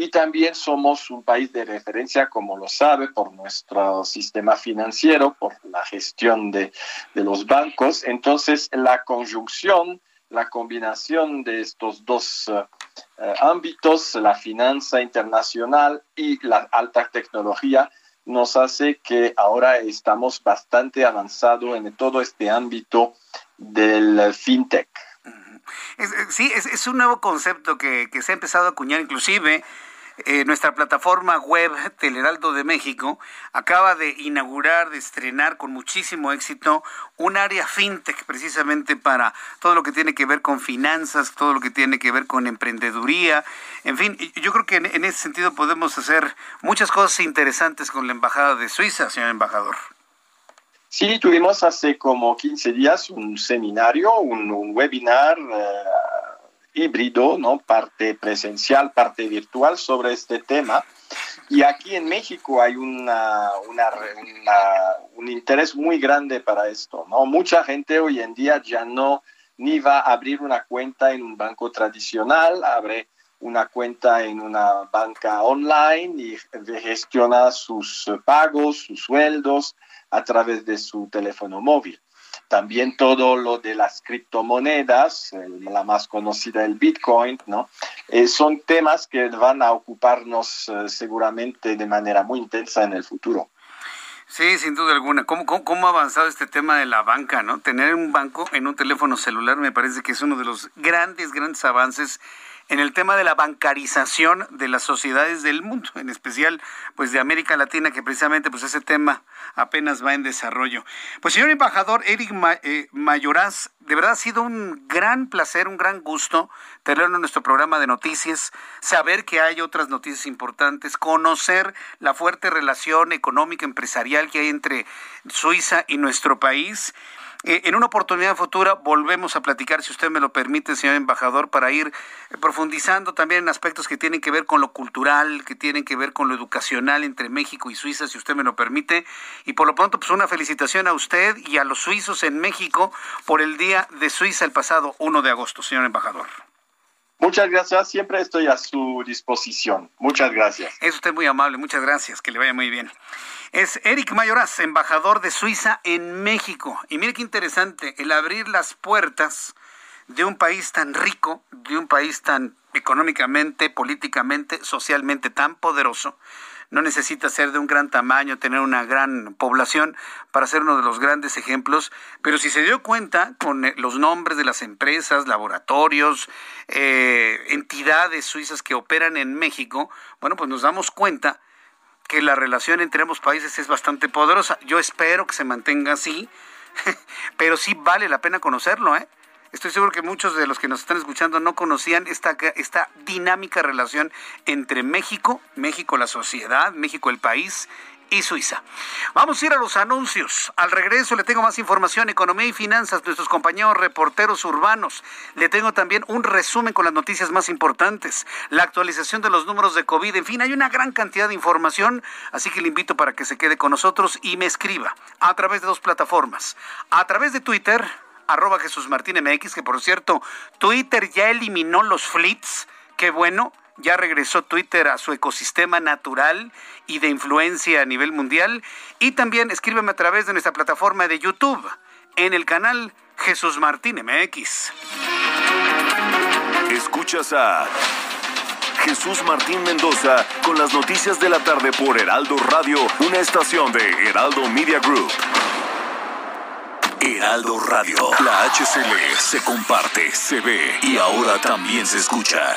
y también somos un país de referencia, como lo sabe, por nuestro sistema financiero, por la gestión de, los bancos. Entonces, la conjunción, la combinación de estos dos eh, eh, ámbitos, la finanza internacional y la alta tecnología, nos hace que ahora estamos bastante avanzados en todo este ámbito del fintech.
sí, es, un nuevo concepto que, que, se ha empezado a acuñar inclusive eh, nuestra plataforma web Teleraldo de México acaba de inaugurar, de estrenar con muchísimo éxito un área fintech precisamente para todo lo que tiene que ver con finanzas, todo lo que tiene que ver con emprendeduría. En fin, yo creo que en, ese sentido podemos hacer muchas cosas interesantes con la Embajada de Suiza, señor embajador.
Sí, tuvimos hace como 15 días un seminario, un, webinar. Eh, híbrido, ¿no? Parte presencial, parte virtual sobre este tema. Y aquí en México hay una, un interés muy grande para esto, ¿no? Mucha gente hoy en día ya no ni va a abrir una cuenta en un banco tradicional, abre una cuenta en una banca online y gestiona sus pagos, sus sueldos a través de su teléfono móvil. También todo lo de las criptomonedas, la más conocida el Bitcoin, ¿no? Eh, son temas que van a ocuparnos eh, seguramente de manera muy intensa en el futuro.
Sí, sin duda alguna. ¿Cómo, cómo, cómo ha avanzado este tema de la banca, no? Tener un banco en un teléfono celular me parece que es uno de los grandes, grandes avances en el tema de la bancarización de las sociedades del mundo, en especial pues de América Latina, que precisamente pues ese tema apenas va en desarrollo. Pues señor embajador Eric eh, Mayoraz, de verdad ha sido un gran placer, un gran gusto tenerlo en nuestro programa de noticias, saber que hay otras noticias importantes, conocer la fuerte relación económica empresarial que hay entre Suiza y nuestro país eh, en una oportunidad futura volvemos a platicar, si usted me lo permite, señor embajador, para ir profundizando también en aspectos que tienen que ver con lo cultural, que tienen que ver con lo educacional entre México y Suiza, si usted me lo permite. Y por lo pronto, pues una felicitación a usted y a los suizos en México por el Día de Suiza el pasado 1 de agosto, señor embajador.
Muchas gracias, siempre estoy a su disposición. Muchas gracias.
Es usted muy amable, muchas gracias, que le vaya muy bien. Es Eric Mayoraz, embajador de Suiza en México. Y mire qué interesante, el abrir las puertas de un país tan rico, de un país tan económicamente, políticamente, socialmente tan poderoso, no necesita ser de un gran tamaño, tener una gran población para ser uno de los grandes ejemplos, pero si se dio cuenta con eh, los nombres de las empresas, laboratorios, eh, entidades suizas que operan en México, bueno, pues nos damos cuenta que la relación entre ambos países es bastante poderosa. Yo espero que se mantenga así, pero sí vale la pena conocerlo, ¿eh? Estoy seguro que muchos de los que nos están escuchando no conocían esta, esta dinámica relación entre México, México la sociedad, México el país y Suiza. Vamos a ir a los anuncios. Al regreso le tengo más información, economía y finanzas, nuestros compañeros reporteros urbanos. Le tengo también un resumen con las noticias más importantes, la actualización de los números de COVID. En fin, hay una gran cantidad de información, así que le invito para que se quede con nosotros y me escriba a través de dos plataformas. A través de Twitter, arroba Jesús Martín MX, que por cierto, Twitter ya eliminó los flits. Qué bueno, ya regresó Twitter a su ecosistema natural y de influencia a nivel mundial. Y también escríbeme a través de nuestra plataforma de YouTube en el canal Jesús Martín MX.
Escuchas a Jesús Martín Mendoza con las noticias de la tarde por Heraldo Radio, una estación de Heraldo Media Group. Heraldo Radio, la HCL se comparte, se ve y ahora también se escucha.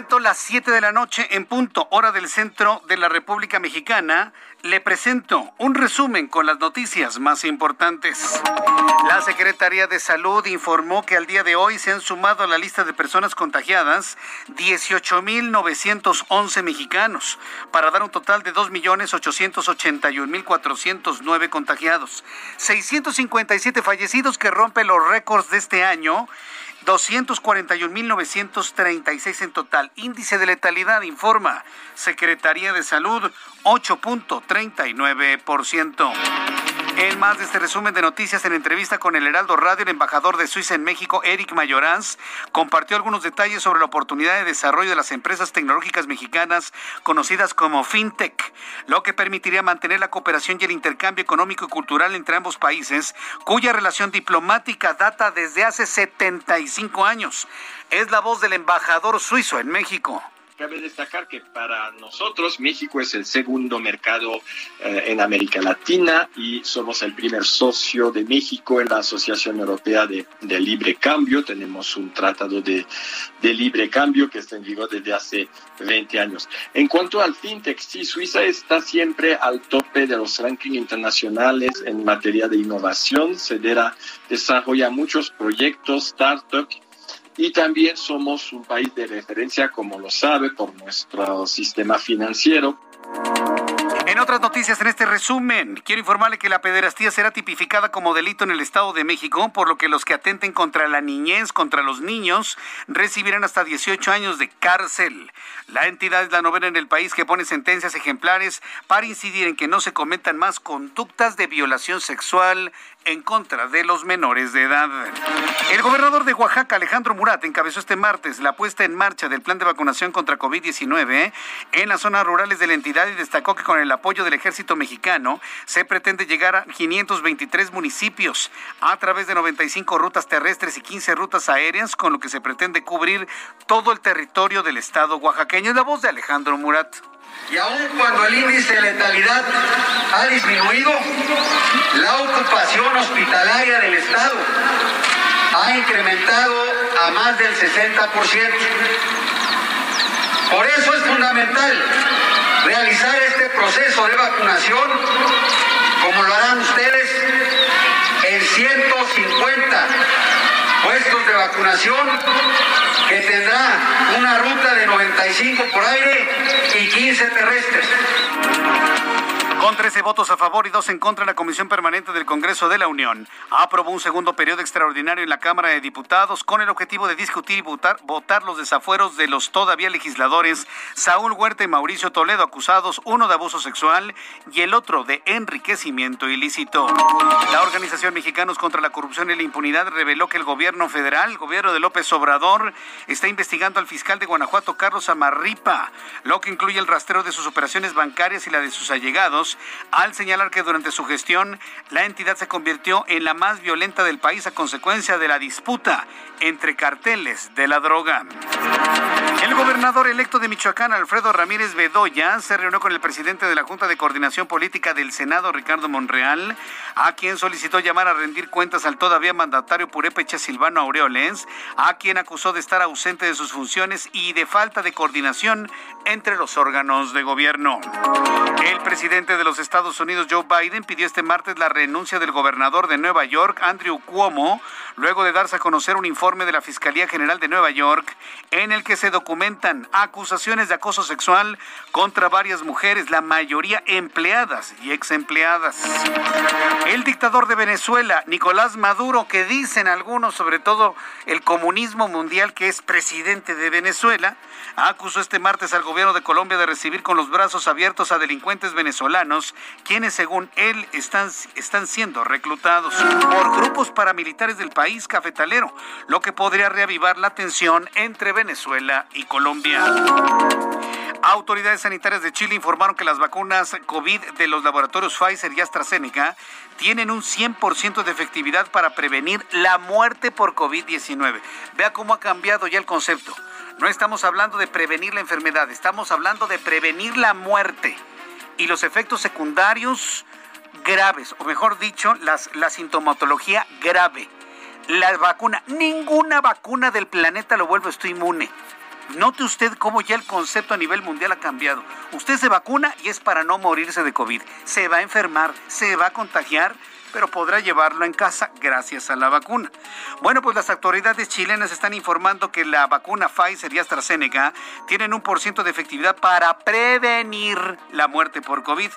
Momento las 7 de la noche en punto, hora del centro de la República Mexicana. Le presento un resumen con las noticias más importantes. La Secretaría de Salud informó que al día de hoy se han sumado a la lista de personas contagiadas 18.911 mexicanos, para dar un total de 2.881.409 contagiados. 657 fallecidos que rompen los récords de este año 241.936 en total. Índice de letalidad, informa Secretaría de Salud, 8.39%. En más de este resumen de noticias, en entrevista con el Heraldo Radio, el embajador de Suiza en México, Eric Mayoranz, compartió algunos detalles sobre la oportunidad de desarrollo de las empresas tecnológicas mexicanas conocidas como FinTech, lo que permitiría mantener la cooperación y el intercambio económico y cultural entre ambos países, cuya relación diplomática data desde hace 75 años. Es la voz del embajador suizo en México.
Cabe destacar que para nosotros México es el segundo mercado eh, en América Latina y somos el primer socio de México en la Asociación Europea de, Libre Cambio. Tenemos un tratado de, de, libre cambio que está en vigor desde hace 20 años. En cuanto al fintech, sí, Suiza está siempre al tope de los rankings internacionales en materia de innovación. Cedera desarrolla muchos proyectos, startups y también somos un país de referencia, como lo sabe, por nuestro sistema financiero.
En otras noticias en este resumen, quiero informarle que la pederastía será tipificada como delito en el Estado de México, por lo que los que atenten contra la niñez, contra los niños, recibirán hasta 18 años de cárcel. La entidad es la novena en el país que pone sentencias ejemplares para incidir en que no se cometan más conductas de violación sexual en contra de los menores de edad. El gobernador de Oaxaca, Alejandro Murat, encabezó este martes la puesta en marcha del plan de vacunación contra COVID-19 en las zonas rurales de la entidad y destacó que con el apoyo del ejército mexicano se pretende llegar a 523 municipios a través de 95 rutas terrestres y 15 rutas aéreas, con lo que se pretende cubrir todo el territorio del estado oaxaqueño. Es la voz de Alejandro Murat.
Y aun cuando el índice de letalidad ha disminuido, la ocupación hospitalaria del Estado ha incrementado a más del 60%. Por eso es fundamental realizar este proceso de vacunación, como lo harán ustedes, en 150 puestos de vacunación que tendrá una ruta de 95 por aire y 15 terrestres.
Con 13 votos a favor y dos en contra, la Comisión Permanente del Congreso de la Unión aprobó un segundo periodo extraordinario en la Cámara de Diputados con el objetivo de discutir y votar, votar los desafueros de los todavía legisladores Saúl Huerta y Mauricio Toledo, acusados uno de abuso sexual y el otro de enriquecimiento ilícito. La Organización Mexicanos contra la Corrupción y la Impunidad reveló que el gobierno federal, el gobierno de López Obrador, está investigando al fiscal de Guanajuato, Carlos Amarripa, lo que incluye el rastreo de sus operaciones bancarias y la de sus allegados al señalar que durante su gestión la entidad se convirtió en la más violenta del país a consecuencia de la disputa entre carteles de la droga. El gobernador electo de Michoacán, Alfredo Ramírez Bedoya, se reunió con el presidente de la Junta de Coordinación Política del Senado, Ricardo Monreal, a quien solicitó llamar a rendir cuentas al todavía mandatario purépecha Silvano Aureoles, a quien acusó de estar ausente de sus funciones y de falta de coordinación entre los órganos de gobierno. El presidente de los Estados Unidos, Joe Biden, pidió este martes la renuncia del gobernador de Nueva York, Andrew Cuomo, luego de darse a conocer un informe de la Fiscalía General de Nueva York en el que se documentan acusaciones de acoso sexual contra varias mujeres, la mayoría empleadas y ex empleadas. El dictador de Venezuela, Nicolás Maduro, que dicen algunos, sobre todo el comunismo mundial, que es presidente de Venezuela, acusó este martes al gobierno de Colombia de recibir con los brazos abiertos a delincuentes venezolanos, quienes según él están, están siendo reclutados por grupos paramilitares del país cafetalero, lo que podría reavivar la tensión entre Venezuela y Colombia. Autoridades sanitarias de Chile informaron que las vacunas COVID de los laboratorios Pfizer y AstraZeneca tienen un 100% de efectividad para prevenir la muerte por COVID-19. Vea cómo ha cambiado ya el concepto. No estamos hablando de prevenir la enfermedad, estamos hablando de prevenir la muerte y los efectos secundarios graves, o mejor dicho, las, la sintomatología grave. La vacuna, ninguna vacuna del planeta lo vuelve usted inmune. Note usted cómo ya el concepto a nivel mundial ha cambiado. Usted se vacuna y es para no morirse de COVID. Se va a enfermar, se va a contagiar, pero podrá llevarlo en casa gracias a la vacuna. Bueno, pues las autoridades chilenas están informando que la vacuna Pfizer y AstraZeneca tienen un por ciento de efectividad para prevenir la muerte por COVID.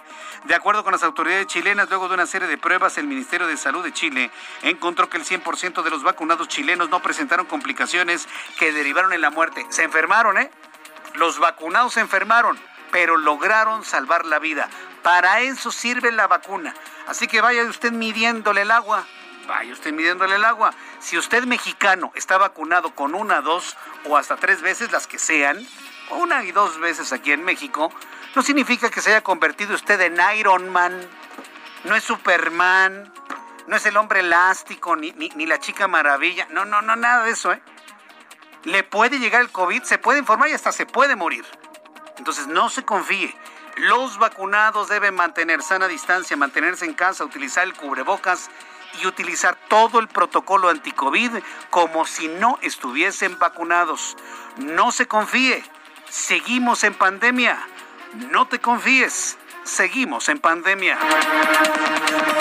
De acuerdo con las autoridades chilenas, luego de una serie de pruebas, el Ministerio de Salud de Chile encontró que el 100% de los vacunados chilenos no presentaron complicaciones que derivaron en la muerte. Se enfermaron, ¿eh? Los vacunados se enfermaron, pero lograron salvar la vida. Para eso sirve la vacuna. Así que vaya usted midiéndole el agua. Vaya usted midiéndole el agua. Si usted mexicano está vacunado con una, dos o hasta tres veces, las que sean, una y dos veces aquí en México, no significa que se haya convertido usted en Iron Man. No es Superman, no es el hombre elástico, ni, ni, la chica maravilla. No, no, no, nada de eso, ¿eh? Le puede llegar el COVID, se puede informar y hasta se puede morir. Entonces no se confíe. Los vacunados deben mantener sana distancia, mantenerse en casa, utilizar el cubrebocas y utilizar todo el protocolo anticovid como si no estuviesen vacunados. No se confíe. Seguimos en pandemia. No te confíes. Seguimos en pandemia.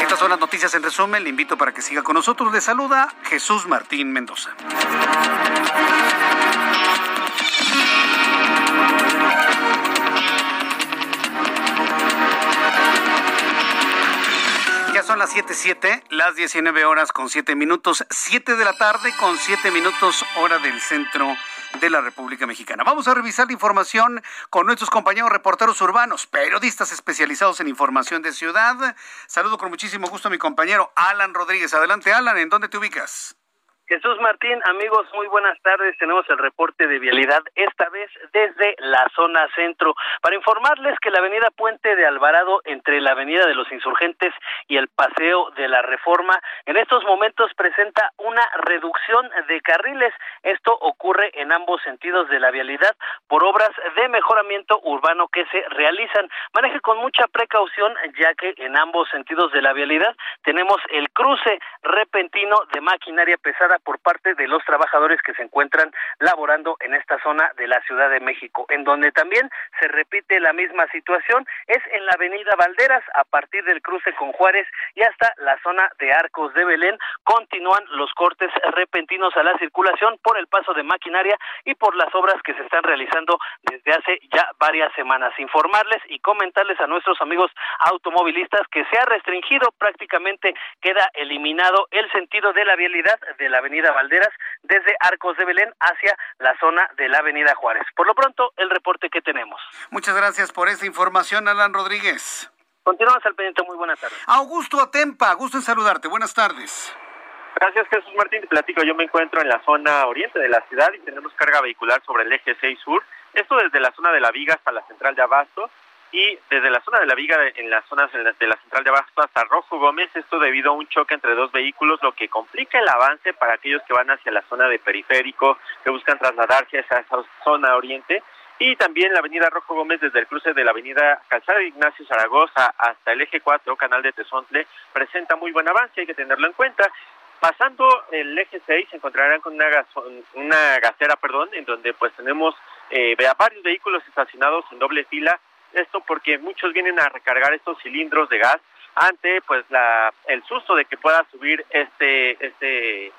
Estas son las noticias en resumen. Le invito para que siga con nosotros. Le saluda Jesús Martín Mendoza. Son las 7:07, las 19 horas con 7 minutos, 7 de la tarde con 7 minutos hora del centro de la República Mexicana. Vamos a revisar la información con nuestros compañeros reporteros urbanos, periodistas especializados en información de ciudad. Saludo con muchísimo gusto a mi compañero Alan Rodríguez. Adelante, Alan, ¿en dónde te ubicas?
Jesús Martín, amigos, muy buenas tardes. Tenemos el reporte de vialidad, esta vez desde la zona centro, para informarles que la avenida Puente de Alvarado, entre la avenida de los Insurgentes y el Paseo de la Reforma, en estos momentos presenta una reducción de carriles. Esto ocurre en ambos sentidos de la vialidad por obras de mejoramiento urbano que se realizan. Maneje con mucha precaución, ya que en ambos sentidos de la vialidad tenemos el cruce repentino de maquinaria pesada por parte de los trabajadores que se encuentran laborando en esta zona de la Ciudad de México, en donde también se repite la misma situación, es en la avenida Valderas, a partir del cruce con Juárez y hasta la zona de Arcos de Belén, continúan los cortes repentinos a la circulación por el paso de maquinaria y por las obras que se están realizando desde hace ya varias semanas. Informarles y comentarles a nuestros amigos automovilistas que se ha restringido, prácticamente queda eliminado el sentido de la vialidad de la avenida Valderas desde Arcos de Belén hacia la zona de la avenida Juárez. Por lo pronto, el reporte que tenemos.
Muchas gracias por esta información, Alan Rodríguez.
Continuamos al pendiente. Muy buenas tardes.
Augusto Atempa, gusto en saludarte. Buenas tardes.
Gracias, Jesús Martín. Te platico, yo me encuentro en la zona oriente de la ciudad y tenemos carga vehicular sobre el eje 6 sur. Esto desde la zona de la Viga hasta la central de Abasto y desde la zona de la Viga en las zonas de la central de Abasto hasta Rojo Gómez, esto debido a un choque entre dos vehículos, lo que complica el avance para aquellos que van hacia la zona de periférico, que buscan trasladarse hacia esa zona oriente. Y también la avenida Rojo Gómez desde el cruce de la avenida Calzada de Ignacio Zaragoza hasta el eje 4, canal de Tezontle, presenta muy buen avance, hay que tenerlo en cuenta. Pasando el eje 6 se encontrarán con una, una gasera, perdón, en donde pues tenemos eh, varios vehículos estacionados en doble fila esto porque muchos vienen a recargar estos cilindros de gas ante pues la el susto de que pueda subir este este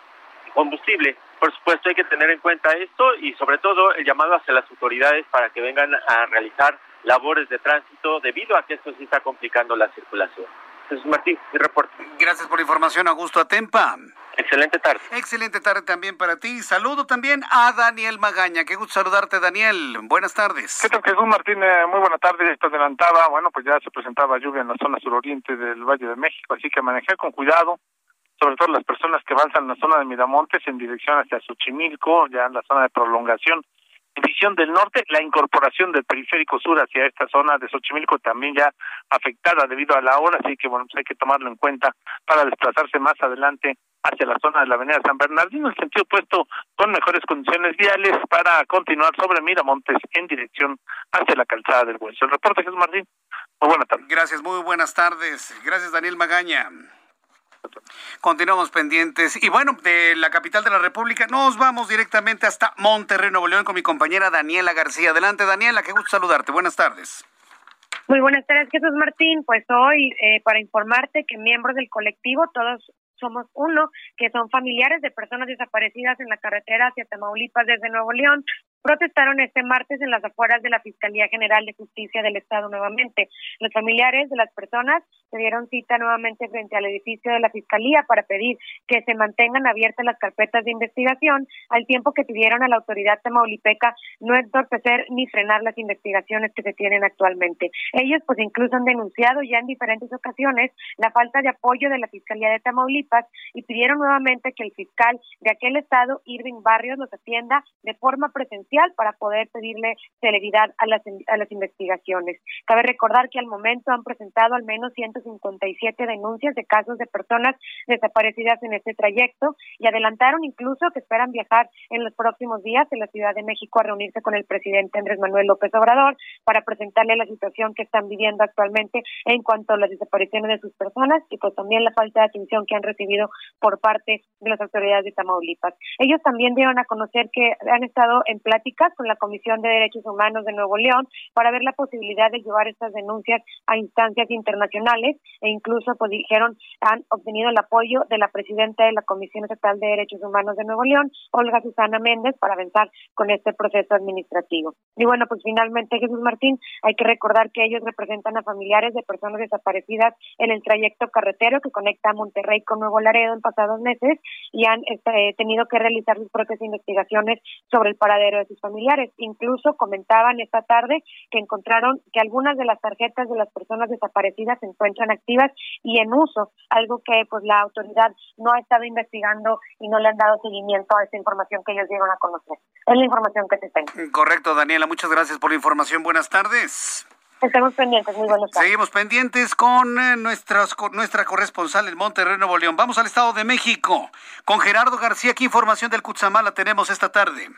combustible. Por supuesto hay que tener en cuenta esto y sobre todo el llamado hacia las autoridades para que vengan a realizar labores de tránsito debido a que esto sí está complicando la circulación. Jesús Martín, mi reporte.
Gracias por la información, Augusto Atempa.
Excelente tarde.
Excelente tarde también para ti. Saludo también a Daniel Magaña. Qué gusto saludarte, Daniel. Buenas tardes.
¿Qué tal, Jesús Martín? Eh, muy buena tarde. Te adelantaba, bueno, pues ya se presentaba lluvia en la zona suroriente del Valle de México, así que manejar con cuidado, sobre todo las personas que avanzan en la zona de Miramontes en dirección hacia Xochimilco, ya en la zona de prolongación División del Norte, la incorporación del periférico sur hacia esta zona de Xochimilco también ya afectada debido a la hora, así que bueno, pues hay que tomarlo en cuenta para desplazarse más adelante hacia la zona de la avenida San Bernardino, en sentido opuesto, con mejores condiciones viales para continuar sobre Miramontes en dirección hacia la calzada del Hueso. El reporte Jesús Martín, muy buenas tardes.
Gracias, muy buenas tardes. Gracias, Daniel Magaña. Continuamos pendientes. Y bueno, de la capital de la República nos vamos directamente hasta Monterrey, Nuevo León, con mi compañera Daniela García. Adelante, Daniela, qué gusto saludarte. Buenas tardes.
Muy buenas tardes, Jesús Martín. Pues hoy, eh, para informarte que miembros del colectivo, todos somos uno, que son familiares de personas desaparecidas en la carretera hacia Tamaulipas desde Nuevo León, protestaron este martes en las afueras de la Fiscalía General de Justicia del Estado nuevamente. Los familiares de las personas se dieron cita nuevamente frente al edificio de la Fiscalía para pedir que se mantengan abiertas las carpetas de investigación, al tiempo que pidieron a la autoridad tamaulipeca no entorpecer ni frenar las investigaciones que se tienen actualmente. Ellos pues incluso han denunciado ya en diferentes ocasiones la falta de apoyo de la Fiscalía de Tamaulipas y pidieron nuevamente que el fiscal de aquel estado, Irving Barrios, los atienda de forma presencial para poder pedirle celeridad a las, a las investigaciones. Cabe recordar que al momento han presentado al menos 157 denuncias de casos de personas desaparecidas en este trayecto y adelantaron incluso que esperan viajar en los próximos días en la Ciudad de México a reunirse con el presidente Andrés Manuel López Obrador para presentarle la situación que están viviendo actualmente en cuanto a las desapariciones de sus personas y pues también la falta de atención que han recibido por parte de las autoridades de Tamaulipas. Ellos también dieron a conocer que han estado en plática con la Comisión de Derechos Humanos de Nuevo León para ver la posibilidad de llevar estas denuncias a instancias internacionales e incluso pues dijeron han obtenido el apoyo de la presidenta de la Comisión Estatal de Derechos Humanos de Nuevo León, Olga Susana Méndez, para avanzar con este proceso administrativo. Y bueno, pues finalmente Jesús Martín, hay que recordar que ellos representan a familiares de personas desaparecidas en el trayecto carretero que conecta Monterrey con Nuevo Laredo en pasados meses y han este, tenido que realizar sus propias investigaciones sobre el paradero de sus familiares. Incluso comentaban esta tarde que encontraron que algunas de las tarjetas de las personas desaparecidas se encuentran activas y en uso, algo que pues la autoridad no ha estado investigando y no le han dado seguimiento a esta información que ellos dieron a conocer. Es la información que se tengo.
Correcto, Daniela, muchas gracias por la información. Buenas tardes.
Estamos pendientes, muy buenas tardes.
Seguimos pendientes con, eh, nuestras, con nuestra corresponsal en Monterrey, Nuevo León. Vamos al Estado de México. Con Gerardo García, ¿qué información del Cutzamala tenemos esta tarde?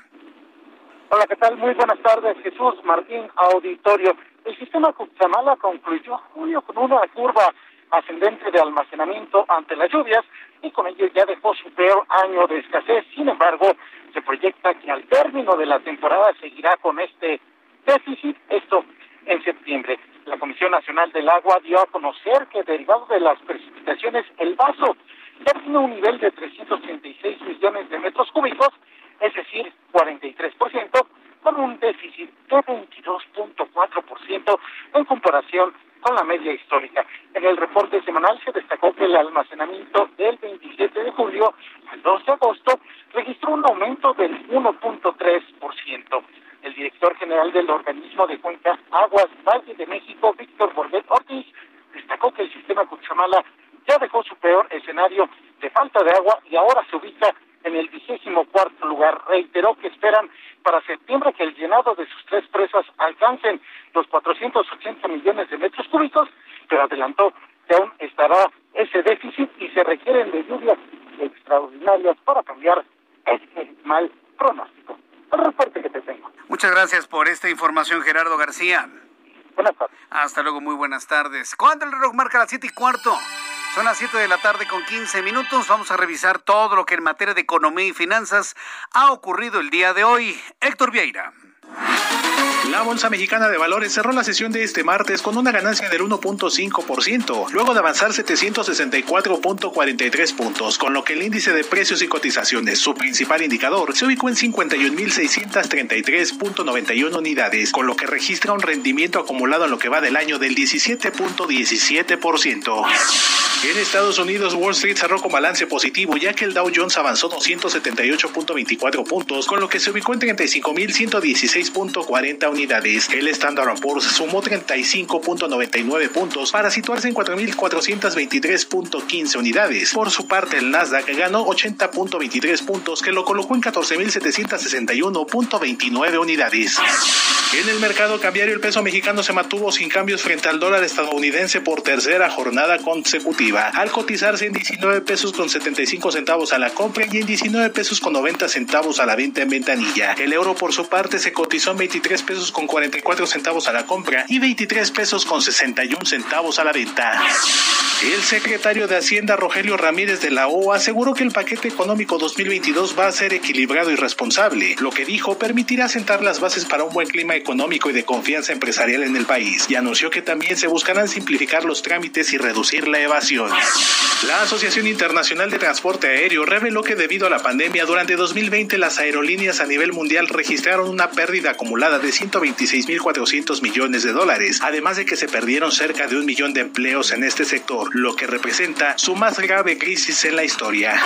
Hola, ¿qué tal? Muy buenas tardes, Jesús Martín Auditorio. El sistema Cutzamala concluyó junio con una curva ascendente de almacenamiento ante las lluvias y con ello ya dejó su peor año de escasez. Sin embargo, se proyecta que al término de la temporada seguirá con este déficit. Esto en septiembre. La Comisión Nacional del Agua dio a conocer que derivado de las precipitaciones, el vaso ya tiene un nivel de 336 millones de metros cúbicos, es decir, 43%, con un déficit de 22.4% en comparación con la media histórica. En el reporte semanal se destacó que el almacenamiento del 27 de julio al 2 de agosto registró un aumento del 1.3% el director general del organismo de cuenca Aguas Valle de México, Víctor Bordet Ortiz, destacó que el sistema Cuchamala ya dejó su peor escenario de falta de agua y ahora se ubica en el vigésimo cuarto lugar. Reiteró que esperan para septiembre que el llenado de sus tres presas alcancen los 480 millones de metros cúbicos, pero adelantó que aún estará ese déficit y se requieren de lluvias extraordinarias para cambiar este mal pronóstico. El reporte que te tengo.
Muchas gracias por esta información, Gerardo García.
Buenas tardes.
Hasta luego, muy buenas tardes. ¿Cuándo el reloj marca las siete y cuarto? Son las 7 de la tarde con 15 minutos. Vamos a revisar todo lo que en materia de economía y finanzas ha ocurrido el día de hoy. Héctor Vieira.
La Bolsa Mexicana de Valores cerró la sesión de este martes con una ganancia del 1.5%, luego de avanzar 764.43 puntos, con lo que el índice de precios y cotizaciones, su principal indicador, se ubicó en 51.633.91 unidades, con lo que registra un rendimiento acumulado en lo que va del año del 17.17%. En Estados Unidos, Wall Street cerró con balance positivo, ya que el Dow Jones avanzó 278.24 puntos, con lo que se ubicó en 35.116.40 unidades. El Standard Poor's sumó 35.99 puntos para situarse en 4.423.15 unidades. Por su parte, el Nasdaq ganó 80.23 puntos, que lo colocó en 14.761.29 unidades. En el mercado cambiario, el peso mexicano se mantuvo sin cambios frente al dólar estadounidense por tercera jornada consecutiva, al cotizarse en 19 pesos con 75 centavos a la compra y en 19 pesos con 90 centavos a la venta en ventanilla. El euro, por su parte, se cotizó en 23 pesos con 44 centavos a la compra y 23 pesos con 61 centavos a la venta. El secretario de Hacienda Rogelio Ramírez de la O aseguró que el paquete económico 2022 va a ser equilibrado y responsable, lo que dijo permitirá sentar las bases para un buen clima económico y de confianza empresarial en el país y anunció que también se buscarán simplificar los trámites y reducir la evasión. La Asociación Internacional de Transporte Aéreo reveló que debido a la pandemia durante 2020 las aerolíneas a nivel mundial registraron una pérdida acumulada de 126.400 millones de dólares, además de que se perdieron cerca de un millón de empleos en este sector, lo que representa su más grave crisis en la historia.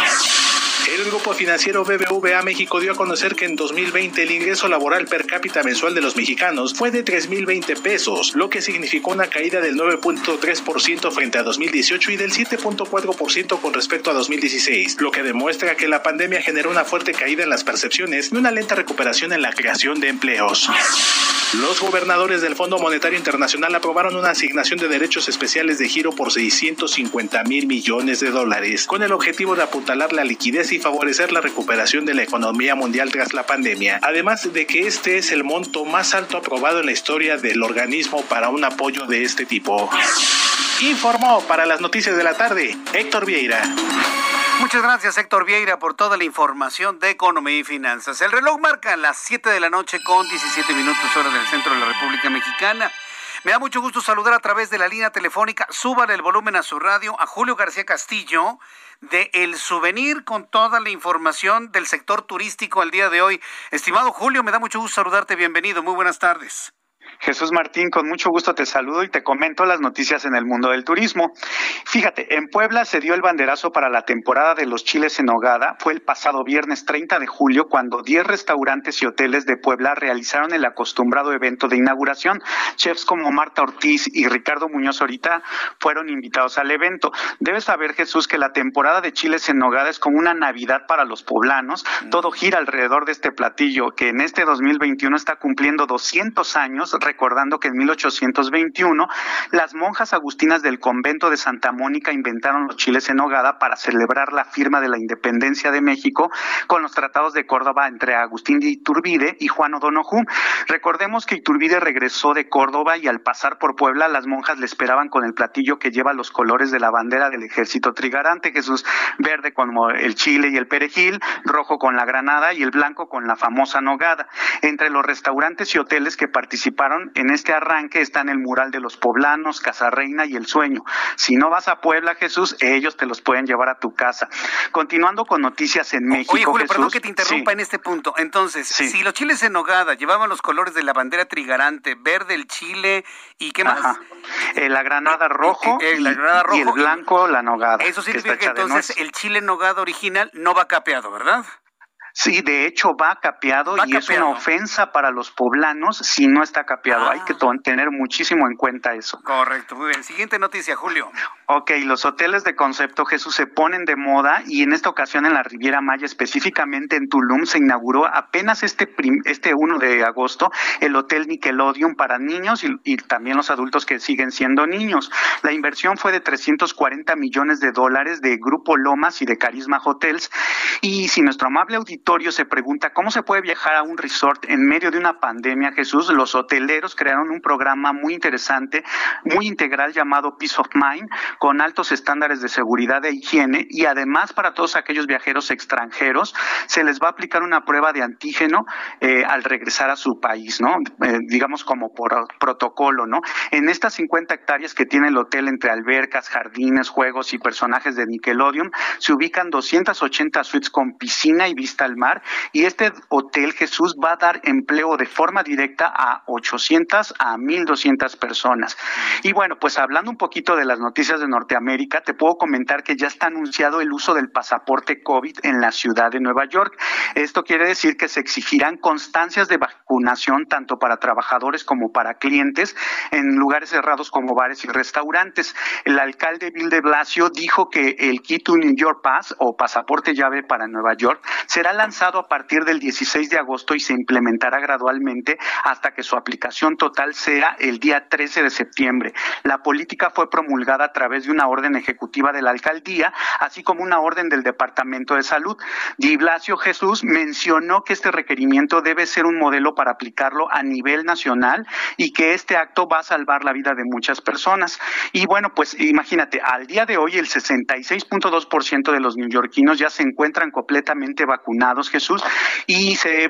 El grupo financiero BBVA México dio a conocer que en 2020 el ingreso laboral per cápita mensual de los mexicanos fue de 3.020 pesos, lo que significó una caída del 9.3% frente a 2018 y del 7.4% con respecto a 2016, lo que demuestra que la pandemia generó una fuerte caída en las percepciones y una lenta recuperación en la creación de empleos. Los gobernadores del Fondo Monetario Internacional aprobaron una asignación de derechos especiales de giro por 650 mil millones de dólares, con el objetivo de apuntalar la liquidez y favorecer la recuperación de la economía mundial tras la pandemia, además de que este es el monto más alto aprobado en la historia del organismo para un apoyo de este tipo. Informó para las noticias de la tarde Héctor Vieira.
Muchas gracias, Héctor Vieira, por toda la información de economía y finanzas. El reloj marca las 7 de la noche con 17 minutos hora del centro de la República Mexicana. Me da mucho gusto saludar a través de la línea telefónica. Súbale el volumen a su radio a Julio García Castillo de El Souvenir con toda la información del sector turístico al día de hoy. Estimado Julio, me da mucho gusto saludarte. Bienvenido. Muy buenas tardes.
Jesús Martín, con mucho gusto te saludo y te comento las noticias en el mundo del turismo. Fíjate, en Puebla se dio el banderazo para la temporada de los chiles en hogada. Fue el pasado viernes 30 de julio cuando 10 restaurantes y hoteles de Puebla realizaron el acostumbrado evento de inauguración. Chefs como Marta Ortiz y Ricardo Muñoz ahorita fueron invitados al evento. Debes saber, Jesús, que la temporada de chiles en hogada es como una Navidad para los poblanos. Todo gira alrededor de este platillo que en este 2021 está cumpliendo 200 años recordando que en 1821 las monjas agustinas del convento de Santa Mónica inventaron los chiles en nogada para celebrar la firma de la independencia de México con los tratados de Córdoba entre Agustín de Iturbide y Juan O'Donoghue. Recordemos que Iturbide regresó de Córdoba y al pasar por Puebla las monjas le esperaban con el platillo que lleva los colores de la bandera del ejército trigarante, Jesús verde como el chile y el perejil, rojo con la granada y el blanco con la famosa nogada. Entre los restaurantes y hoteles que participaron en este arranque están el mural de los poblanos, Casa Reina y El Sueño. Si no vas a Puebla, Jesús, ellos te los pueden llevar a tu casa. Continuando con noticias en México.
Oye, Julio, perdón que te interrumpa en este punto. Entonces, si los chiles en nogada llevaban los colores de la bandera trigarante, verde el chile y qué más?
Eh, la granada rojo, eh, y, el blanco la nogada.
Eso significa que, entonces el chile en nogada original no va capeado, ¿verdad?
Sí, de hecho va capeado y es una ofensa para los poblanos si no está capeado. Hay que ah. tener muchísimo en cuenta eso.
Correcto, muy bien. Siguiente noticia, Julio.
Ok, los hoteles de concepto Jesús se ponen de moda y en esta ocasión en la Riviera Maya, específicamente en Tulum, se inauguró apenas este, este 1 de agosto el Hotel Nickelodeon para niños y, y también los adultos que siguen siendo niños. La inversión fue de 340 millones de dólares de Grupo Lomas y de Carisma Hotels y si nuestro amable auditor se pregunta cómo se puede viajar a un resort en medio de una pandemia, Jesús. Los hoteleros crearon un programa muy interesante, muy integral llamado Peace of Mind, con altos estándares de seguridad e higiene y además para todos aquellos viajeros extranjeros se les va a aplicar una prueba de antígeno eh, al regresar a su país, ¿no? Eh, digamos como por protocolo, ¿no? En estas 50 hectáreas que tiene el hotel entre albercas, jardines, juegos y personajes de Nickelodeon, se ubican 280 suites con piscina y vista mar y este hotel Jesús va a dar empleo de forma directa a 800 a 1200 personas. Y bueno, pues hablando un poquito de las noticias de Norteamérica, te puedo comentar que ya está anunciado el uso del pasaporte COVID en la ciudad de Nueva York. Esto quiere decir que se exigirán constancias de vacunación tanto para trabajadores como para clientes en lugares cerrados como bares y restaurantes. El alcalde Bill de Blasio dijo que el Key to New York Pass o pasaporte llave para Nueva York será lanzado a partir del 16 de agosto y se implementará gradualmente hasta que su aplicación total sea el día 13 de septiembre. La política fue promulgada a través de una orden ejecutiva de la alcaldía, así como una orden del Departamento de Salud. Di Blasio Jesús mencionó que este requerimiento debe ser un modelo para aplicarlo a nivel nacional y que este acto va a salvar la vida de muchas personas. Y bueno, pues imagínate, al día de hoy el 66.2% de los neoyorquinos ya se encuentran completamente vacunados Jesús, y se,